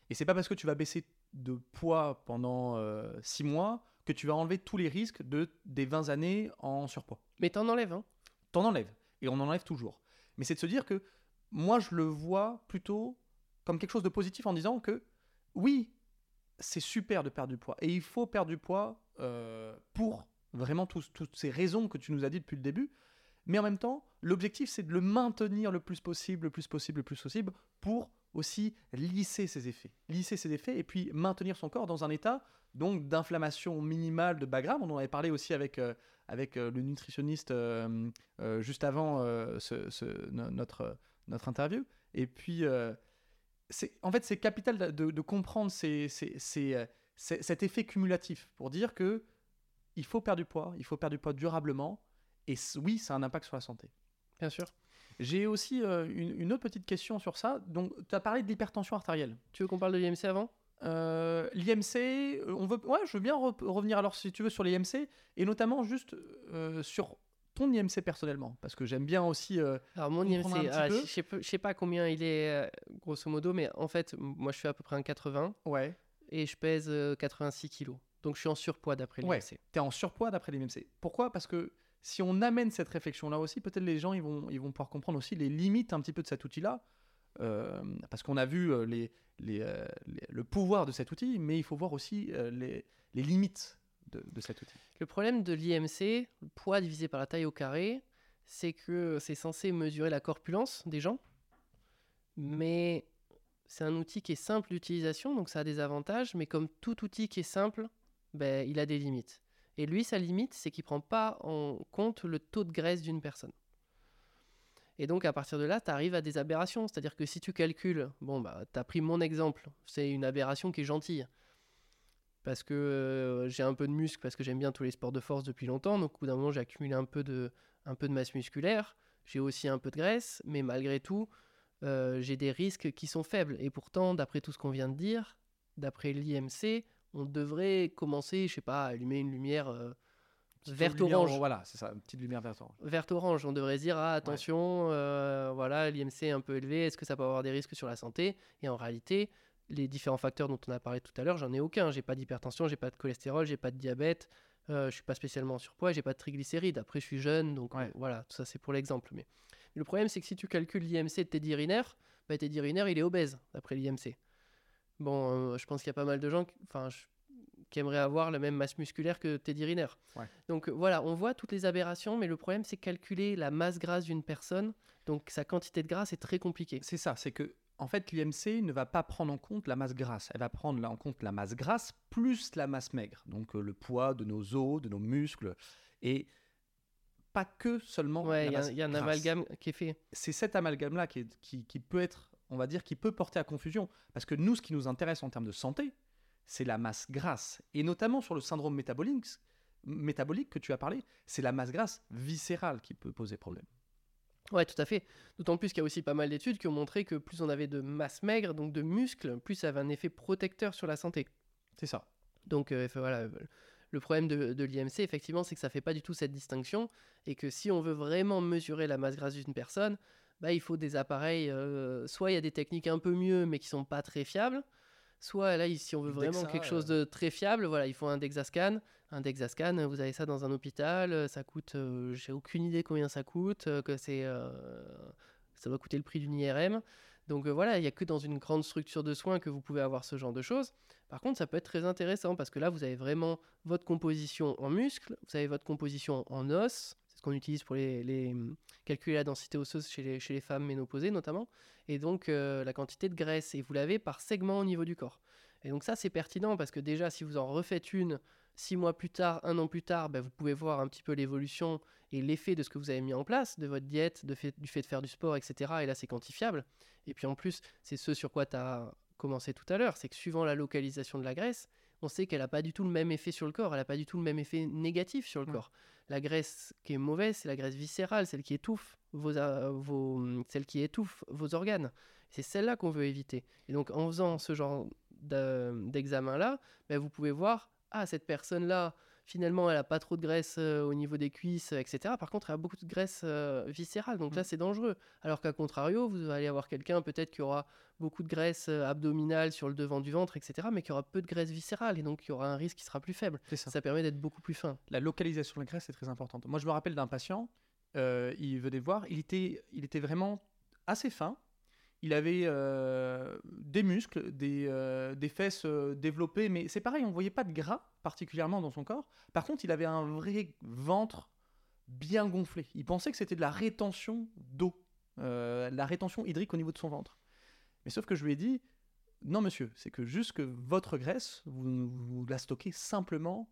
Speaker 2: Et c'est pas parce que tu vas baisser de poids pendant 6 mois que tu vas enlever tous les risques de, des 20 années en surpoids.
Speaker 1: Mais t'en enlèves, hein
Speaker 2: T'en enlèves. Et on en enlève toujours. Mais c'est de se dire que moi, je le vois plutôt comme quelque chose de positif en disant que oui, c'est super de perdre du poids. Et il faut perdre du poids euh, pour vraiment tous- toutes ces raisons que tu nous as dit depuis le début. Mais en même temps, l'objectif, c'est de le maintenir le plus possible, le plus possible, le plus possible, pour aussi lisser ses effets. Lisser ses effets et puis maintenir son corps dans un état donc d'inflammation minimale de bas. On en avait parlé aussi avec, euh, avec euh, le nutritionniste euh, juste avant notre, notre interview. Et puis, c'est, en fait, c'est capital de, comprendre cet effet cumulatif pour dire que il faut perdre du poids, il faut perdre du poids durablement. Et oui, ça a un impact sur la santé.
Speaker 1: Bien sûr.
Speaker 2: J'ai aussi euh, une, une autre petite question sur ça. Donc, tu as parlé de l'hypertension artérielle.
Speaker 1: Tu veux qu'on parle de l'IMC avant?
Speaker 2: Euh, L'IMC, euh, on veut, ouais, je veux bien re- revenir alors si tu veux sur l'IMC et notamment juste euh, sur ton IMC personnellement parce que j'aime bien aussi.
Speaker 1: Alors mon IMC, ah, je sais pas- je sais pas combien il est grosso modo, mais en fait, moi je fais à peu près un 80
Speaker 2: ouais,
Speaker 1: et je pèse euh, 86 kilos. Donc je suis en surpoids d'après
Speaker 2: Ouais.
Speaker 1: l'IMC.
Speaker 2: tu es en surpoids d'après l'IMC. Pourquoi? Parce que si on amène cette réflexion là aussi, peut-être les gens ils vont, ils vont pouvoir comprendre aussi les limites un petit peu de cet outil là. parce qu'on a vu euh, euh, le pouvoir de cet outil, mais il faut voir aussi euh, les, limites de, de cet outil.
Speaker 1: Le problème de l'IMC, le poids divisé par la taille au carré, c'est que c'est censé mesurer la corpulence des gens, mais c'est un outil qui est simple d'utilisation, donc ça a des avantages, mais comme tout outil qui est simple, ben, il a des limites. Et lui, sa limite, c'est qu'il ne prend pas en compte le taux de graisse d'une personne. Et donc, à partir de là, tu arrives à des aberrations. C'est-à-dire que si tu calcules, bon, bah, tu as pris mon exemple, c'est une aberration qui est gentille. Parce que euh, j'ai un peu de muscle, parce que j'aime bien tous les sports de force depuis longtemps. Donc, au bout d'un moment, j'ai accumulé un peu, de, masse musculaire. J'ai aussi un peu de graisse, mais malgré tout, euh, j'ai des risques qui sont faibles. Et pourtant, d'après tout ce qu'on vient de dire, d'après l'IMC, on devrait commencer, je sais pas, à allumer une lumière euh,
Speaker 2: Petite
Speaker 1: verte
Speaker 2: lumière,
Speaker 1: orange.
Speaker 2: Voilà, c'est ça, une petite lumière verte orange.
Speaker 1: Verte orange, on devrait se dire ah, attention, euh, voilà, l'IMC est un peu élevé, est-ce que ça peut avoir des risques sur la santé? Et en réalité, les différents facteurs dont on a parlé tout à l'heure, j'en ai aucun. J'ai pas d'hypertension, j'ai pas de cholestérol, j'ai pas de diabète, euh, je suis pas spécialement en surpoids, j'ai pas de triglycérides. Après, je suis jeune, donc
Speaker 2: Ouais.
Speaker 1: voilà, tout ça c'est pour l'exemple. Mais le problème, c'est que si tu calcules l'IMC de Teddy Riner, bah, Teddy Riner, il est obèse d'après l'IMC. Bon, euh, je pense qu'il y a pas mal de gens, qui- qui aimeraient avoir la même masse musculaire que Teddy Riner.
Speaker 2: Ouais.
Speaker 1: Donc euh, voilà, on voit toutes les aberrations, mais le problème, c'est calculer la masse grasse d'une personne. Donc sa quantité de gras, c'est très compliqué.
Speaker 2: C'est ça, c'est que en fait l'IMC ne va pas prendre en compte la masse grasse, elle va prendre en compte la masse grasse plus la masse maigre, donc euh, le poids de nos os, de nos muscles, et pas que seulement
Speaker 1: Ouais, il y a- y, un
Speaker 2: grasse.
Speaker 1: amalgame qui est fait.
Speaker 2: C'est cet amalgame-là qui, est- qui, qui peut être, on va dire, qui peut porter à confusion, parce que nous, ce qui nous intéresse en termes de santé, c'est la masse grasse, et notamment sur le syndrome métabolique, métabolique que tu as parlé, c'est la masse grasse viscérale qui peut poser problème.
Speaker 1: Ouais, tout à fait. D'autant plus qu'il y a aussi pas mal d'études qui ont montré que plus on avait de masse maigre, donc de muscles, plus ça avait un effet protecteur sur la santé.
Speaker 2: C'est ça.
Speaker 1: Donc euh, voilà, le problème de, de l'IMC, effectivement, c'est que ça fait pas du tout cette distinction et que si on veut vraiment mesurer la masse grasse d'une personne, bah, il faut des appareils, euh, soit il y a des techniques un peu mieux mais qui sont pas très fiables, soit là, si on veut vraiment
Speaker 2: DEXA,
Speaker 1: quelque chose de très fiable, voilà, il faut un Dexascan. Un Dexascan, vous avez ça dans un hôpital, euh, ça coûte, euh, j'ai aucune idée combien ça coûte, euh, que c'est, euh, ça doit coûter le prix d'une IRM. Donc euh, voilà, il n'y a que dans une grande structure de soins que vous pouvez avoir ce genre de choses. Par contre, ça peut être très intéressant parce que là, vous avez vraiment votre composition en muscles, vous avez votre composition en os, ce qu'on utilise pour hum, calculer la densité osseuse chez les, femmes ménopausées notamment, et donc euh, la quantité de graisse, et vous l'avez par segment au niveau du corps. Et donc ça, c'est pertinent parce que déjà, si vous en refaites une six mois plus tard, un an plus tard, ben, vous pouvez voir un petit peu l'évolution et l'effet de ce que vous avez mis en place, de votre diète, du fait de faire du sport, etc. Et là, c'est quantifiable. Et puis en plus, c'est ce sur quoi tu as commencé tout à l'heure, c'est que suivant la localisation de la graisse, on sait qu'elle n'a pas du tout le même effet sur le corps, elle n'a pas du tout le même effet négatif sur le
Speaker 2: Ouais.
Speaker 1: corps. La graisse qui est mauvaise, c'est la graisse viscérale, celle qui étouffe vos, euh, vos, celle qui étouffe vos organes. C'est celle-là qu'on veut éviter. Et donc en faisant ce genre de- d'examen-là, ben, vous pouvez voir, ah, cette personne-là, finalement, elle a pas trop de graisse euh, au niveau des cuisses, etc. Par contre, elle a beaucoup de graisse euh, viscérale, donc là,
Speaker 2: Mm.
Speaker 1: c'est dangereux. Alors qu'à contrario, vous allez avoir quelqu'un peut-être qui aura beaucoup de graisse euh, abdominale sur le devant du ventre, etc., mais qui aura peu de graisse viscérale, et donc il y aura un risque qui sera plus faible.
Speaker 2: Ça.
Speaker 1: Ça permet d'être beaucoup plus fin.
Speaker 2: La localisation de la graisse est très importante. Moi, je me rappelle d'un patient, il venait voir, il était, il était vraiment assez fin. Il avait euh, des muscles, des, euh, des fesses euh, développées, mais c'est pareil, on voyait pas de gras particulièrement dans son corps. Par contre, il avait un vrai ventre bien gonflé. Il pensait que c'était de la rétention d'eau, euh, la rétention hydrique au niveau de son ventre. Mais sauf que je lui ai dit, non monsieur, c'est que juste que votre graisse, vous, vous la stockez simplement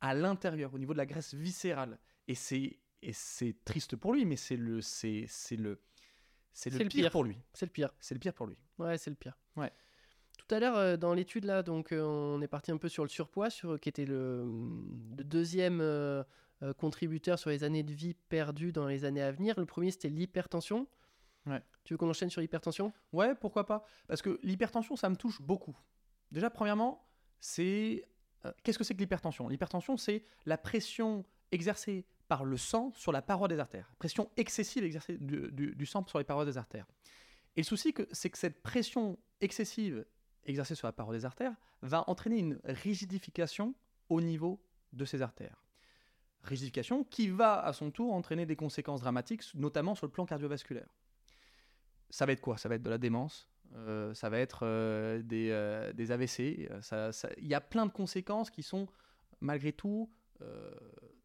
Speaker 2: à l'intérieur, au niveau de la graisse viscérale. Et c'est et c'est triste pour lui, mais c'est le c'est le c'est le, pire. pour lui.
Speaker 1: C'est le pire.
Speaker 2: C'est le pire pour lui.
Speaker 1: Ouais, c'est le pire.
Speaker 2: Ouais.
Speaker 1: Tout à l'heure, euh, dans l'étude, là, donc, euh, on est parti un peu sur le surpoids, sur, qui était le, le deuxième euh, euh, contributeur sur les années de vie perdues dans les années à venir. Le premier, c'était l'hypertension.
Speaker 2: Ouais.
Speaker 1: Tu veux qu'on enchaîne sur l'hypertension?
Speaker 2: Ouais, pourquoi pas Parce que l'hypertension, ça me touche beaucoup. Déjà, premièrement, c'est euh, qu'est-ce que c'est que l'hypertension? L'hypertension, c'est la pression exercée par le sang sur la paroi des artères. Pression excessive exercée du, du- du sang sur les parois des artères. Et le souci, c'est que cette pression excessive exercée sur la paroi des artères va entraîner une rigidification au niveau de ces artères. Rigidification qui va à son tour entraîner des conséquences dramatiques, notamment sur le plan cardiovasculaire. Ça va être quoi? Ça va être de la démence, euh, ça va être euh, des, euh, des AVC. Il y a plein de conséquences qui sont malgré tout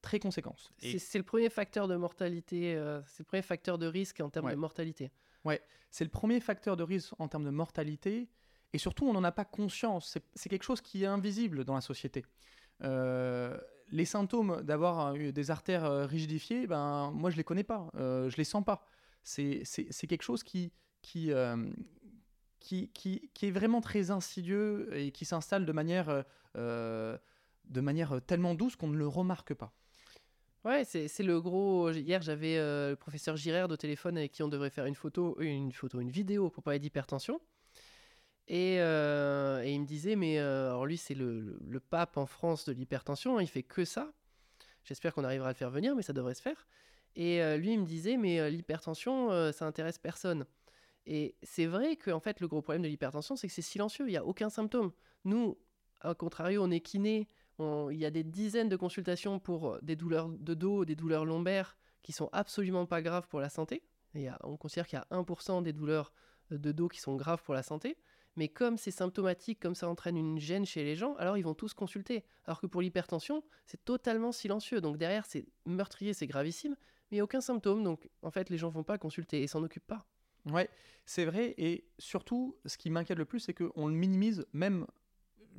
Speaker 2: très conséquentes. Et
Speaker 1: C'est le premier facteur de mortalité, c'est le premier facteur de risque en termes
Speaker 2: Ouais.
Speaker 1: de mortalité.
Speaker 2: c'est le premier facteur de risque en termes de mortalité. Et surtout, on n'en a pas conscience. C'est- quelque chose qui est invisible dans la société. Euh, les symptômes d'avoir euh, des artères euh, rigidifiées, ben, moi, je les connais pas. Je les sens pas. C'est quelque chose qui, qui, qui, qui, est vraiment très insidieux et qui s'installe de manière, de manière tellement douce qu'on ne le remarque pas.
Speaker 1: Ouais, c'est le gros. Hier, j'avais le professeur Girard au téléphone avec qui on devrait faire une photo, une photo, une vidéo pour parler d'hypertension. Et, euh, et il me disait, mais euh, alors lui, c'est le, pape en France de l'hypertension, hein, il fait que ça. J'espère qu'on arrivera à le faire venir, mais ça devrait se faire. Et euh, lui, il me disait, mais l'hypertension, ça intéresse personne. Et c'est vrai que en fait, le gros problème de l'hypertension, c'est que c'est silencieux, il n'y a aucun symptôme. Nous, au contrario, on est kiné, il y a des dizaines de consultations pour des douleurs de dos, des douleurs lombaires qui sont absolument pas graves pour la santé. A- on considère qu'il y a 1% des douleurs de dos qui sont graves pour la santé. Mais comme c'est symptomatique, comme ça entraîne une gêne chez les gens, alors ils vont tous consulter. Alors que pour l'hypertension, c'est totalement silencieux. Donc derrière, c'est meurtrier, c'est gravissime, mais il n'y a aucun symptôme. Donc en fait, les gens vont pas consulter et s'en occupent pas.
Speaker 2: Ouais, c'est vrai. Et surtout, ce qui m'inquiète le plus, c'est qu'on le minimise, même,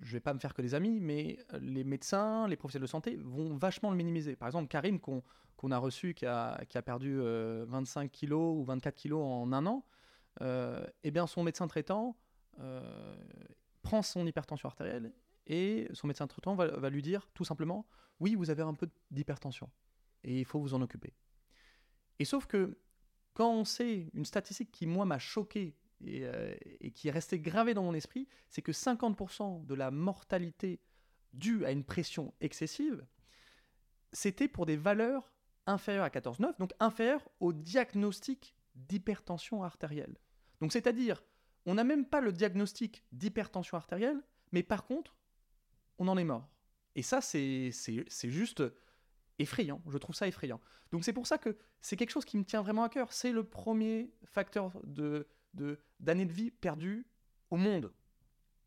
Speaker 2: je vais pas me faire que des amis, mais euh, les médecins, les professionnels de santé vont vachement le minimiser. Par exemple, Karim, qu'on qu'on a reçu, qui a, qui a perdu euh, 25 kilos ou 24 kilos en un an, euh, eh bien, son médecin traitant euh, prend son hypertension artérielle et son médecin traitant va, va lui dire tout simplement Oui, vous avez un peu d'hypertension et il faut vous en occuper. Et sauf que quand on sait une statistique qui, moi, m'a choqué et, euh, et qui est restée gravée dans mon esprit, c'est que 50% de la mortalité due à une pression excessive, c'était pour des valeurs inférieures à 14,9, donc inférieures au diagnostic d'hypertension artérielle. Donc c'est-à-dire, on n'a même pas le diagnostic d'hypertension artérielle, mais par contre, on en est mort. Et ça, c'est juste effrayant. Je trouve ça effrayant. Donc c'est pour ça que c'est quelque chose qui me tient vraiment à cœur. C'est le premier facteur de de- d'années de, vie perdues au monde.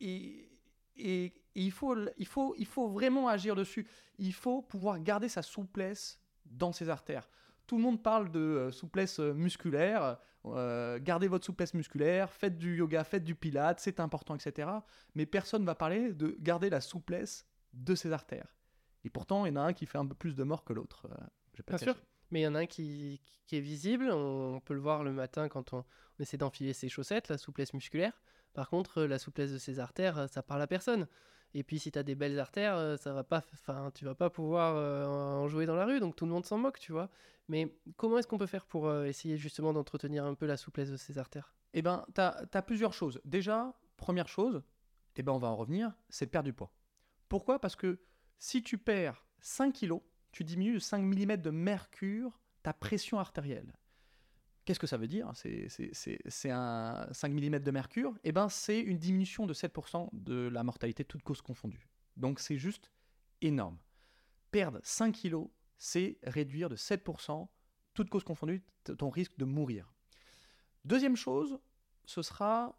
Speaker 2: Et, et- et il, faut, il, faut, il faut vraiment agir dessus. Il faut pouvoir garder sa souplesse dans ses artères. Tout le monde parle de euh, souplesse euh, musculaire. Euh, gardez votre souplesse musculaire, faites du yoga, faites du pilate, c'est important, etc. Mais personne ne va parler de garder la souplesse de ses artères. Et pourtant, il y en a un qui fait un peu plus de mort que l'autre. euh,
Speaker 1: Bien sûr. Mais il y en a un qui, qui est visible, on peut le voir le matin quand on, on essaie d'enfiler ses chaussettes, la souplesse musculaire. Par contre, la souplesse de ses artères, ça parle à personne. Et puis si tu as des belles artères, euh, ça va pas, tu vas pas pouvoir euh, en jouer dans la rue, donc tout le monde s'en moque, tu vois. Mais comment est-ce qu'on peut faire pour euh, essayer justement d'entretenir un peu la souplesse de ses artères?
Speaker 2: Eh ben, tu as, plusieurs choses. Déjà, première chose, eh ben, on va en revenir, c'est perdre du poids. Pourquoi? Parce que si tu perds 5 kilos, tu diminues de 5 mm de mercure ta pression artérielle. Qu'est-ce que ça veut dire? C'est- un 5 mm de mercure? Eh ben, c'est une diminution de 7% de la mortalité, toutes causes confondues. Donc c'est juste énorme. Perdre 5 kilos, c'est réduire de 7%, toutes causes confondues, ton risque de mourir. Deuxième chose, ce sera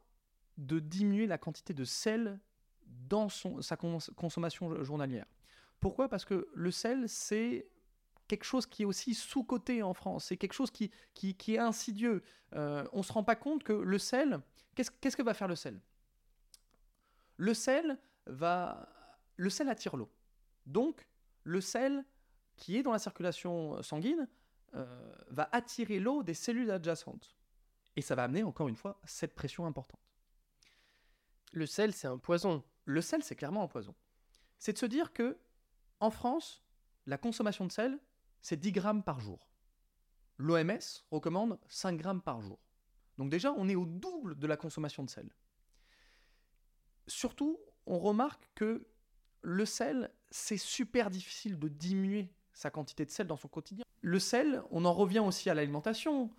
Speaker 2: de diminuer la quantité de sel dans son, sa cons- consommation journalière. Pourquoi? Parce que le sel, c'est quelque chose qui est aussi sous-coté en France. C'est quelque chose qui, qui, qui est insidieux. Euh, on ne se rend pas compte que le sel, qu'est-ce qu'est-ce que va faire le sel? Le sel va, le sel attire l'eau. Donc, le sel qui est dans la circulation sanguine euh, va attirer l'eau des cellules adjacentes. Et ça va amener, encore une fois, cette pression importante.
Speaker 1: Le sel, c'est un poison.
Speaker 2: Le sel, c'est clairement un poison. C'est de se dire que, en France, la consommation de sel, c'est 10 grammes par jour. L'OMS recommande 5 grammes par jour. Donc déjà, on est au double de la consommation de sel. Surtout, on remarque que le sel, c'est super difficile de diminuer sa quantité de sel dans son quotidien. Le sel, on en revient aussi à l'alimentation.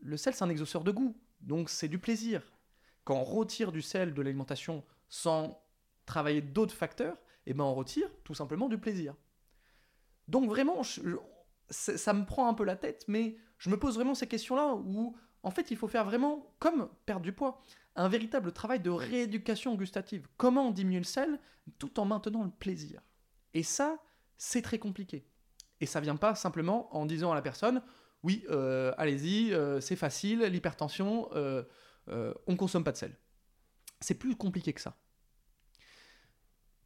Speaker 2: Le sel, c'est un exauceur de goût, donc c'est du plaisir. Quand on retire du sel de l'alimentation sans travailler d'autres facteurs, eh ben on retire tout simplement du plaisir. Donc vraiment, ça me prend un peu la tête, mais je me pose vraiment ces questions-là où, en fait, il faut faire vraiment, comme perdre du poids, un véritable travail de rééducation gustative. Comment diminuer le sel tout en maintenant le plaisir Et ça, c'est très compliqué. Et ça vient pas simplement en disant à la personne, oui, euh, allez-y, euh, c'est facile, l'hypertension, euh, euh, on consomme pas de sel. C'est plus compliqué que ça.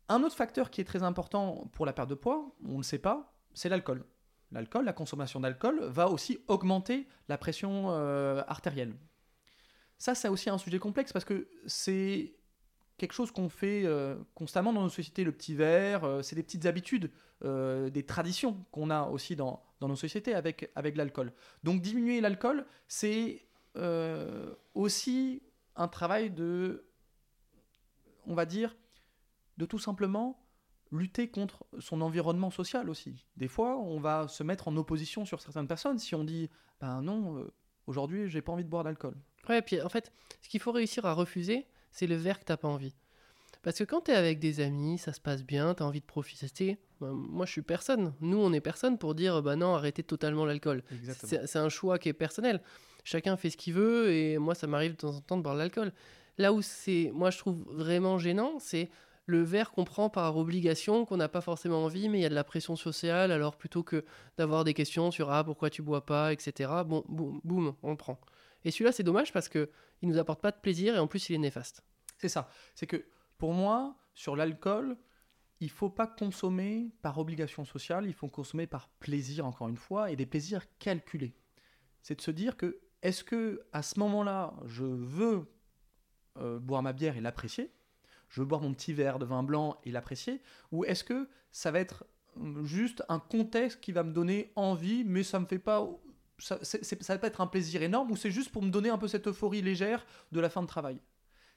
Speaker 2: Un autre facteur qui est très important pour la perte de poids, on ne le sait pas, c'est l'alcool. L'alcool, la consommation d'alcool va aussi augmenter la pression euh, artérielle. Ça, c'est aussi un sujet complexe parce que c'est quelque chose qu'on fait euh, constamment dans nos sociétés. Le petit verre, euh, c'est des petites habitudes, des traditions qu'on a aussi dans, dans nos sociétés avec, avec l'alcool. Donc diminuer l'alcool, c'est aussi un travail de, on va dire, de tout simplement lutter contre son environnement social aussi. Des fois, on va se mettre en opposition sur certaines personnes si on dit, ben non, euh, aujourd'hui, j'ai pas envie de boire d'alcool.
Speaker 1: Ouais, puis en fait, ce qu'il faut réussir à refuser, c'est le verre que t'as pas envie. Parce que quand t'es avec des amis, ça se passe bien, t'as envie de profiter. ben, moi, je suis personne. Nous, on est personne pour dire, bah non, arrêtez totalement l'alcool. C'est c'est un choix qui est personnel. Chacun fait ce qu'il veut et moi, ça m'arrive de temps en temps de boire de l'alcool. Là où c'est, moi, je trouve vraiment gênant, c'est le verre qu'on prend par obligation, qu'on n'a pas forcément envie, mais il y a de la pression sociale. Alors plutôt que d'avoir des questions sur ah pourquoi tu bois pas, etc. Bon, boum, boum, on le prend. Et celui-là, c'est dommage parce que il nous apporte pas de plaisir et en plus, il est néfaste.
Speaker 2: C'est ça. C'est que pour moi, sur l'alcool, il faut pas consommer par obligation sociale, il faut consommer par plaisir, encore une fois, et des plaisirs calculés. C'est de se dire que est-ce que à ce moment-là, je veux euh, boire ma bière et l'apprécier Je veux boire mon petit verre de vin blanc et l'apprécier Ou est-ce que ça va être hum, juste un contexte qui va me donner envie, mais ça me fait pas. Ça, va pas être un plaisir énorme, ou c'est juste pour me donner un peu cette euphorie légère de la fin de travail?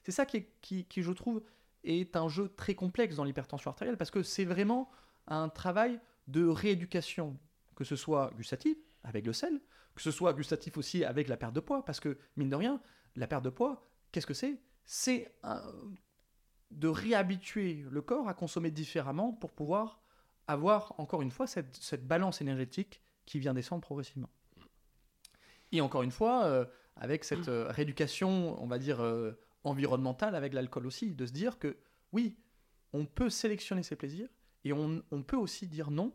Speaker 2: C'est ça qui, qui, qui, je trouve, est un jeu très complexe dans l'hypertension artérielle, parce que c'est vraiment un travail de rééducation, que ce soit gustatif, avec le sel, que ce soit gustatif aussi avec la perte de poids, parce que, mine de rien, la perte de poids, qu'est-ce que c'est? C'est de réhabituer le corps à consommer différemment pour pouvoir avoir, encore une fois, cette, cette balance énergétique qui vient descendre progressivement. Et encore une fois, euh, avec cette euh, rééducation, on va dire, euh, environnementale avec l'alcool aussi, de se dire que oui, on peut sélectionner ses plaisirs et on, on peut aussi dire non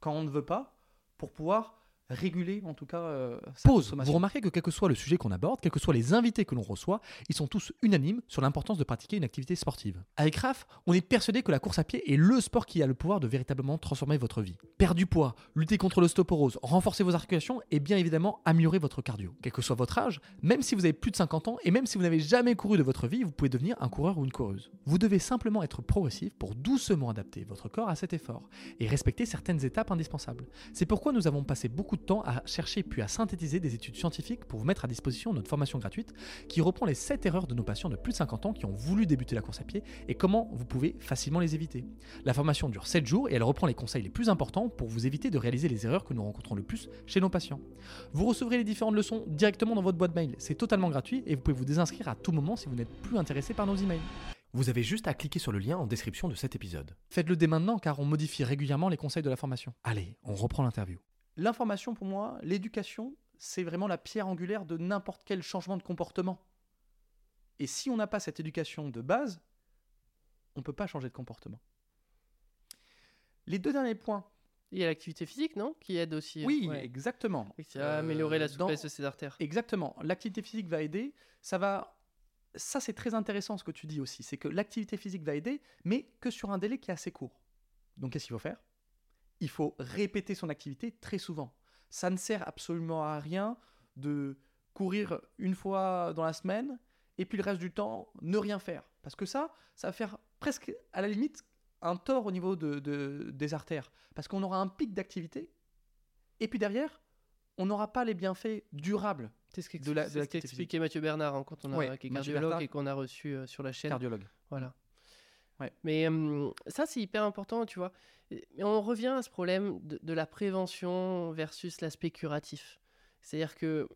Speaker 2: quand on ne veut pas pour pouvoir réguler en tout cas euh, sa
Speaker 3: Pause.
Speaker 2: consommation.
Speaker 3: Vous remarquez que quel que soit le sujet qu'on aborde, quels que soient les invités que l'on reçoit, ils sont tous unanimes sur l'importance de pratiquer une activité sportive. Avec RAF, on est persuadé que la course à pied est le sport qui a le pouvoir de véritablement transformer votre vie. Perdre du poids, lutter contre l'ostéoporose, renforcer vos articulations et bien évidemment améliorer votre cardio. Quel que soit votre âge, même si vous avez plus de 50 ans et même si vous n'avez jamais couru de votre vie, vous pouvez devenir un coureur ou une coureuse. Vous devez simplement être progressif pour doucement adapter votre corps à cet effort et respecter certaines étapes indispensables. C'est pourquoi nous avons passé beaucoup de temps à chercher puis à synthétiser des études scientifiques pour vous mettre à disposition notre formation gratuite qui reprend les 7 erreurs de nos patients de plus de 50 ans qui ont voulu débuter la course à pied et comment vous pouvez facilement les éviter. La formation dure 7 jours et elle reprend les conseils les plus importants pour vous éviter de réaliser les erreurs que nous rencontrons le plus chez nos patients. Vous recevrez les différentes leçons directement dans votre boîte mail. C'est totalement gratuit et vous pouvez vous désinscrire à tout moment si vous n'êtes plus intéressé par nos emails.
Speaker 4: Vous avez juste à cliquer sur le lien en description de cet épisode.
Speaker 3: Faites-le dès maintenant car on modifie régulièrement les conseils de la formation. Allez, on reprend l'interview.
Speaker 2: L'information, pour moi, l'éducation, c'est vraiment la pierre angulaire de n'importe quel changement de comportement. Et si on n'a pas cette éducation de base, on ne peut pas changer de comportement. Les deux derniers points.
Speaker 1: Il y a l'activité physique, non? Qui aide aussi.
Speaker 2: Oui,
Speaker 1: ouais.
Speaker 2: exactement.
Speaker 1: Et qui la
Speaker 2: Euh, dans-
Speaker 1: souplesse de ses artères.
Speaker 2: Exactement. L'activité physique va aider. Ça va. Ça, c'est très intéressant ce que tu dis aussi. C'est que l'activité physique va aider, mais que sur un délai qui est assez court. Donc, qu'est-ce qu'il faut faire? Il faut répéter son activité très souvent. Ça ne sert absolument à rien de courir une fois dans la semaine et puis le reste du temps ne rien faire. Parce que ça, ça va faire presque à la limite un tort au niveau de, de- des artères. Parce qu'on aura un pic d'activité et puis derrière, on n'aura pas les bienfaits durables
Speaker 1: C'est ce
Speaker 2: de la- de
Speaker 1: c'est ce
Speaker 2: l'activité
Speaker 1: qu'expliquait Mathieu Bernard hein, quand on a,
Speaker 2: Ouais,
Speaker 1: qui est cardiologue
Speaker 2: Bernard.
Speaker 1: et qu'on a reçu euh, sur la chaîne.
Speaker 2: cardiologues.
Speaker 1: Voilà. Mais ça, c'est hyper important, tu vois. Mais on revient à ce problème de, la prévention versus l'aspect curatif. C'est-à-dire que,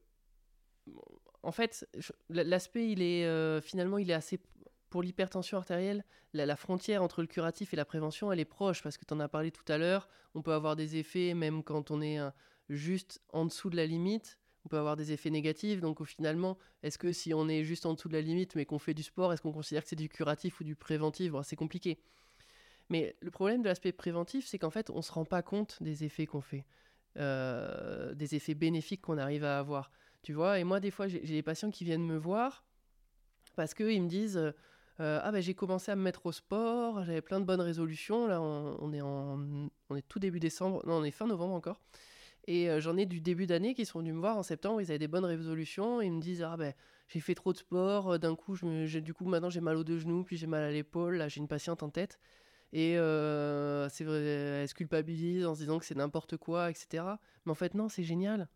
Speaker 1: en fait, l'aspect, il est euh, finalement, il est assez. Pour l'hypertension artérielle, la, frontière entre le curatif et la prévention, elle est proche parce que tu en as parlé tout à l'heure. On peut avoir des effets, même quand on est euh, juste en dessous de la limite, on peut avoir des effets négatifs. Donc, finalement, est-ce que si on est juste en dessous de la limite mais qu'on fait du sport, est-ce qu'on considère que c'est du curatif ou du préventif? C'est compliqué. Mais le problème de l'aspect préventif, c'est qu'en fait, on ne se rend pas compte des effets qu'on fait, euh, des effets bénéfiques qu'on arrive à avoir. Tu vois, et moi, des fois, j'ai j'ai des patients qui viennent me voir parce qu'ils me disent euh, Ah, ben j'ai commencé à me mettre au sport, j'avais plein de bonnes résolutions. Là, on, on est en, on est tout début décembre, non, on est fin novembre encore. Et euh, j'en ai du début d'année qui sont venus me voir en septembre, ils avaient des bonnes résolutions, et ils me disent Ah, ben j'ai fait trop de sport, euh, d'un coup, je du coup, maintenant j'ai mal aux deux genoux, puis j'ai mal à l'épaule, là, j'ai une patiente en tête. Et euh, c'est vrai, elle se culpabilise en se disant que c'est n'importe quoi, etc. Mais en fait, non, c'est génial.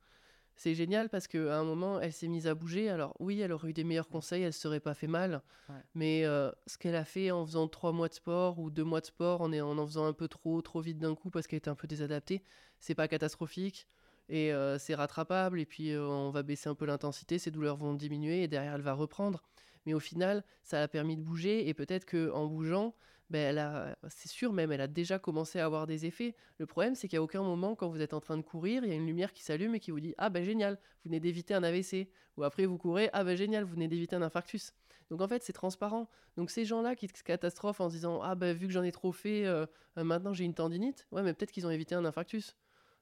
Speaker 1: C'est génial parce qu'à un moment, elle s'est mise à bouger. Alors oui, elle aurait eu des meilleurs conseils, elle se serait pas fait mal.
Speaker 2: Ouais.
Speaker 1: Mais euh, ce qu'elle a fait en faisant trois mois de sport ou deux mois de sport, en, en en faisant un peu trop, trop vite d'un coup parce qu'elle était un peu désadaptée, c'est pas catastrophique. Et euh, c'est rattrapable. Et puis euh, on va baisser un peu l'intensité, ses douleurs vont diminuer et derrière elle va reprendre. Mais au final, ça a permis de bouger et peut-être qu'en bougeant, a, c'est sûr même, elle a déjà commencé à avoir des effets. Le problème, c'est qu'à aucun moment, quand vous êtes en train de courir, il y a une lumière qui s'allume et qui vous dit Ah ben génial, vous venez d'éviter un AVC. Ou après, vous courez Ah ben génial, vous venez d'éviter un infarctus. Donc en fait, c'est transparent. Donc ces gens-là qui se catastrophent en se disant Ah ben vu que j'en ai trop fait, euh, euh, maintenant j'ai une tendinite. Ouais, mais peut-être qu'ils ont évité un infarctus.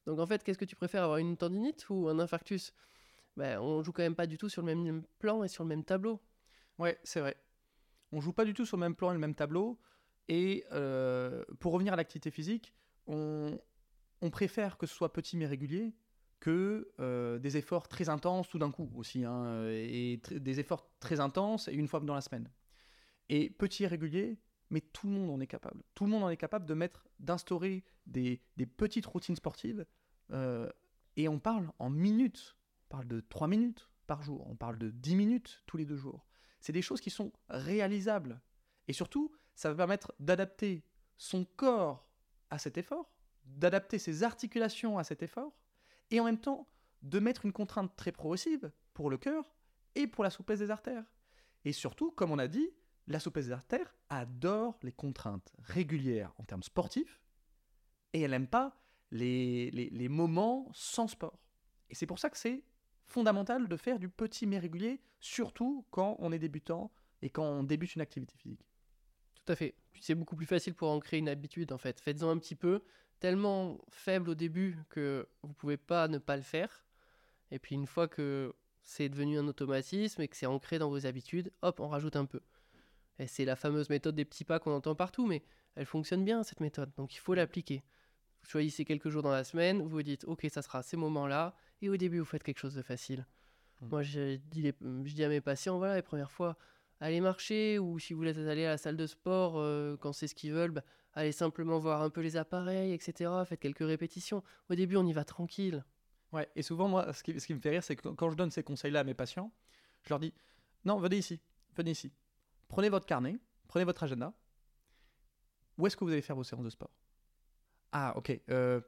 Speaker 1: Donc en fait, qu'est-ce que tu préfères avoir une tendinite ou un infarctus? Ben, On joue quand même pas du tout sur le même plan et sur le même tableau.
Speaker 2: Ouais, c'est vrai. On joue pas du tout sur le même plan et le même tableau. Et euh, pour revenir à l'activité physique, on, préfère que ce soit petit mais régulier que euh, des efforts très intenses tout d'un coup aussi. hein, et des efforts très intenses et une fois dans la semaine. Et petit et régulier, mais tout le monde en est capable. Tout le monde en est capable de mettre, d'instaurer des, des petites routines sportives. euh, et on parle en minutes. On parle de 3 minutes par jour. On parle de 10 minutes tous les deux jours. C'est des choses qui sont réalisables. Et surtout, ça va permettre d'adapter son corps à cet effort, d'adapter ses articulations à cet effort, et en même temps de mettre une contrainte très progressive pour le cœur et pour la souplesse des artères. Et surtout, comme on a dit, la souplesse des artères adore les contraintes régulières en termes sportifs, et elle n'aime pas les, moments sans sport. Et c'est pour ça que c'est fondamental de faire du petit mais régulier, surtout quand on est débutant et quand on débute une activité physique.
Speaker 1: Tout à fait. C'est beaucoup plus facile pour en créer une habitude en fait. Faites-en un petit peu, tellement faible au début que vous pouvez pas ne pas le faire. Et puis une fois que c'est devenu un automatisme et que c'est ancré dans vos habitudes, hop, on rajoute un peu. Et c'est la fameuse méthode des petits pas qu'on entend partout, mais elle fonctionne bien cette méthode, donc il faut l'appliquer. Vous choisissez quelques jours dans la semaine, vous vous dites, ok, ça sera ces moments-là, et au début, vous faites quelque chose de facile.
Speaker 2: Mm.
Speaker 1: Moi, je dis, les- je dis à mes patients, voilà, les premières fois, allez marcher, ou si vous voulez aller à la salle de sport, euh, quand c'est ce qu'ils veulent, bah, allez simplement voir un peu les appareils, etc. Faites quelques répétitions. Au début, on y va tranquille.
Speaker 2: Ouais, et souvent, moi, ce qui, ce qui me fait rire, c'est que quand je donne ces conseils-là à mes patients, je leur dis Non, venez ici, venez ici. Prenez votre carnet, prenez votre agenda. Où est-ce que vous allez faire vos séances de sport? Ah, ok. euh,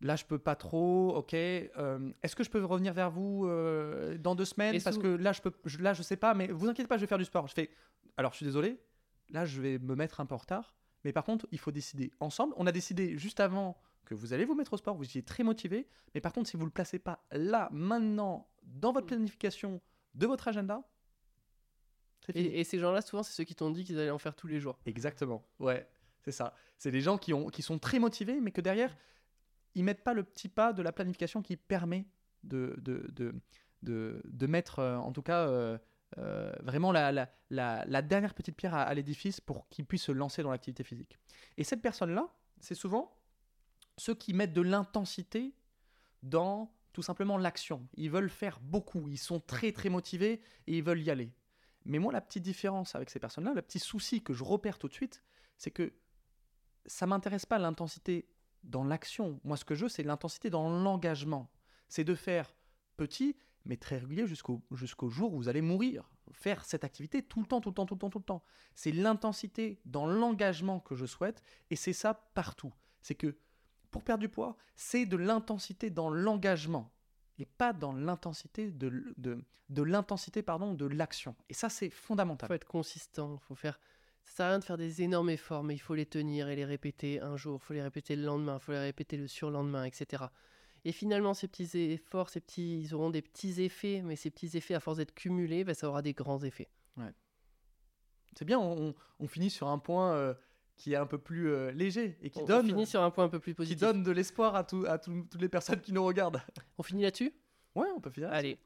Speaker 2: là, je peux pas trop. Ok. euh, est-ce que je peux revenir vers vous euh, dans deux semaines? Parce que là, je peux, je, là, je sais pas, mais vous inquiétez pas, je vais faire du sport. Je fais. Alors, je suis désolé. Là, je vais me mettre un peu en retard. Mais par contre, il faut décider ensemble. On a décidé juste avant que vous allez vous mettre au sport. Vous étiez très motivé. Mais par contre, si vous ne le placez pas là, maintenant, dans votre planification de votre agenda.
Speaker 1: Et, et ces gens-là, souvent, c'est ceux qui t'ont dit qu'ils allaient en faire tous les jours.
Speaker 2: Exactement. Ouais, c'est ça. C'est des gens qui, ont, qui sont très motivés, mais que derrière, ils mettent pas le petit pas de la planification qui permet de, de, de, de, de mettre, euh, en tout cas, euh, euh, vraiment la, la, dernière petite pierre à, à l'édifice pour qu'ils puissent se lancer dans l'activité physique. Et cette personne-là, c'est souvent ceux qui mettent de l'intensité dans tout simplement l'action. Ils veulent faire beaucoup, ils sont très très motivés et ils veulent y aller. Mais moi, la petite différence avec ces personnes-là, le petit souci que je repère tout de suite, c'est que ça m'intéresse pas l'intensité dans l'action. Moi, ce que je veux, c'est l'intensité dans l'engagement. C'est de faire petit, mais très régulier jusqu'au jusqu'au jour où vous allez mourir. Faire cette activité tout le temps, tout le temps, tout le temps, tout le temps. C'est l'intensité dans l'engagement que je souhaite, et c'est ça partout. C'est que pour perdre du poids, c'est de l'intensité dans l'engagement et pas dans l'intensité de, de, de l'intensité pardon de l'action. Et ça, c'est
Speaker 1: Il
Speaker 2: fondamental.
Speaker 1: faut être consistant. Faut faire. Ça sert à rien de faire des énormes efforts, mais il faut les tenir et les répéter un jour. Il faut les répéter le lendemain. Il faut les répéter le surlendemain, etc. Et finalement, ces petits efforts, ces petits, ils auront des petits effets, mais ces petits effets, à force d'être cumulés, ben, ça aura des grands effets.
Speaker 2: C'est bien, on, on finit sur un point euh, qui est un peu plus euh, léger et qui
Speaker 1: On, on
Speaker 2: donne,
Speaker 1: finit sur un point un peu plus
Speaker 2: qui
Speaker 1: positif.
Speaker 2: donne de l'espoir à, tout- à tout- toutes les personnes qui nous regardent.
Speaker 1: On finit là-dessus?
Speaker 2: Ouais, on peut finir.
Speaker 1: Allez.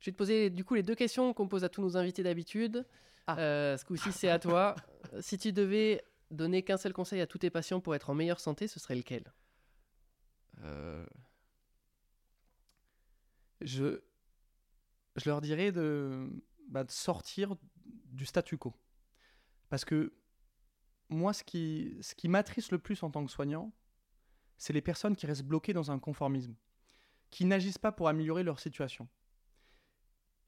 Speaker 1: Je vais te poser du coup les deux questions qu'on pose à tous nos invités d'habitude.
Speaker 2: Ah.
Speaker 1: Euh, ce coup-ci, c'est à toi. si tu devais donner qu'un seul conseil à tous tes patients pour être en meilleure santé, ce serait lequel?
Speaker 2: Euh, je, je leur dirais de, bah, de sortir du statu quo. Parce que moi, ce qui, ce qui m'attriste le plus en tant que soignant, c'est les personnes qui restent bloquées dans un conformisme, qui n'agissent pas pour améliorer leur situation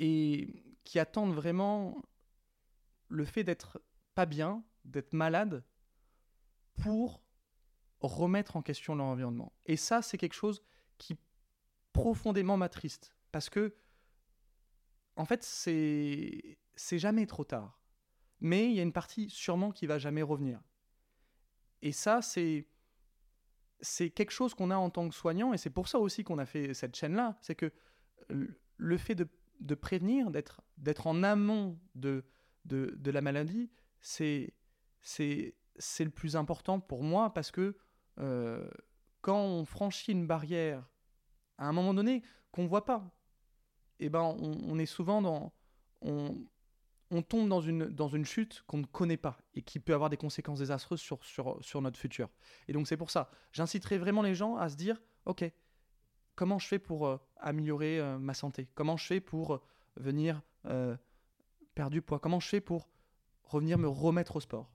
Speaker 2: et qui attendent vraiment le fait d'être pas bien, d'être malade, pour remettre en question leur environnement. Et ça, c'est quelque chose qui profondément m'attriste. Parce que, en fait, c'est jamais trop tard. Mais il y a une partie sûrement qui va jamais revenir. Et ça, c'est c'est quelque chose qu'on a en tant que soignant, et c'est pour ça aussi qu'on a fait cette chaîne-là. C'est que le fait de, de prévenir, d'être en amont de, de, la maladie, c'est le plus important pour moi parce que euh, quand on franchit une barrière à un moment donné qu'on voit pas, eh ben on, on est souvent dans on, on tombe dans une, dans une chute qu'on ne connaît pas et qui peut avoir des conséquences désastreuses sur, sur, sur notre futur. Et donc c'est pour ça, j'inciterai vraiment les gens à se dire, ok, comment je fais pour euh, améliorer euh, ma santé? Comment je fais pour euh, venir perdre du poids? Comment je fais pour revenir me remettre au sport?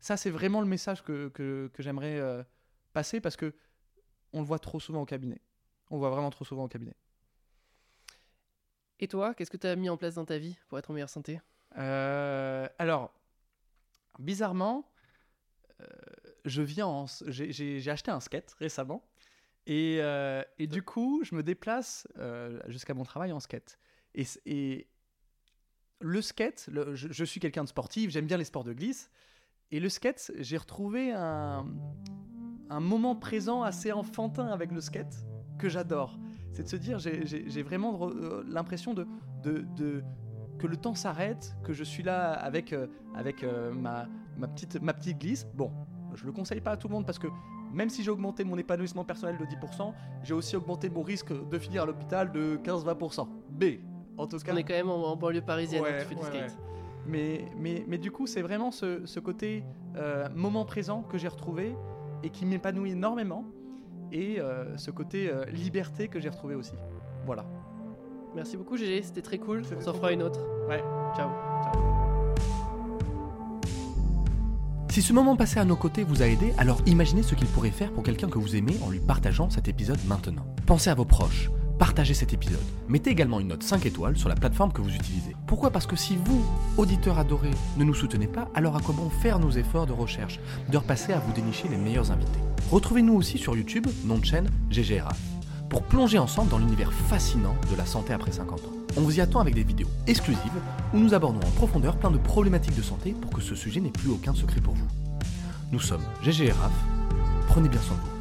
Speaker 2: Ça, c'est vraiment le message que, que, que j'aimerais passer parce que on le voit trop souvent au cabinet. On le voit vraiment trop souvent au cabinet.
Speaker 1: Et toi, qu'est-ce que tu as mis en place dans ta vie pour être en meilleure santé?
Speaker 2: Euh, alors, bizarrement, euh, je viens en... J'ai j'ai- j'ai acheté un skate récemment. Et, euh, et du coup, je me déplace euh, jusqu'à mon travail en skate. Et, le skate, le- je, je suis quelqu'un de sportif, j'aime bien les sports de glisse. Et le skate, j'ai retrouvé un, un moment présent assez enfantin avec le skate que j'adore. C'est de se dire, j'ai- vraiment euh, l'impression de, de, de- que le temps s'arrête, que je suis là avec, euh, avec ma, ma, petite, ma petite glisse. Bon, je le conseille pas à tout le monde parce que même si j'ai augmenté mon épanouissement personnel de 10%, j'ai aussi augmenté mon risque de finir à l'hôpital de 15-20%. B, en tout cas.
Speaker 1: qu'on est quand même en, en banlieue parisienne,
Speaker 2: Ouais,
Speaker 1: hein, tu fais du
Speaker 2: ouais,
Speaker 1: skate.
Speaker 2: Mais, mais, mais du coup, c'est vraiment ce, ce côté euh, moment présent que j'ai retrouvé et qui m'épanouit énormément. Et euh, ce côté euh, liberté que j'ai retrouvé aussi. Voilà.
Speaker 1: Merci beaucoup, GG, c'était très cool. On s'en fera une autre.
Speaker 2: Ouais.
Speaker 1: Ciao.
Speaker 4: Si ce moment passé à nos côtés vous a aidé, alors imaginez ce qu'il pourrait faire pour quelqu'un que vous aimez en lui partageant cet épisode maintenant. Pensez à vos proches, partagez cet épisode. Mettez également une note 5 étoiles sur la plateforme que vous utilisez. Pourquoi? Parce que si vous, auditeurs adorés, ne nous soutenez pas, alors à quoi bon faire nos efforts de recherche, de repasser à vous dénicher les meilleurs invités? Retrouvez-nous aussi sur YouTube, nom de chaîne GGRA, pour plonger ensemble dans l'univers fascinant de la santé après 50 ans. On vous y attend avec des vidéos exclusives où nous abordons en profondeur plein de problématiques de santé pour que ce sujet n'ait plus aucun secret pour vous. Nous sommes GGRAF, prenez bien soin de vous.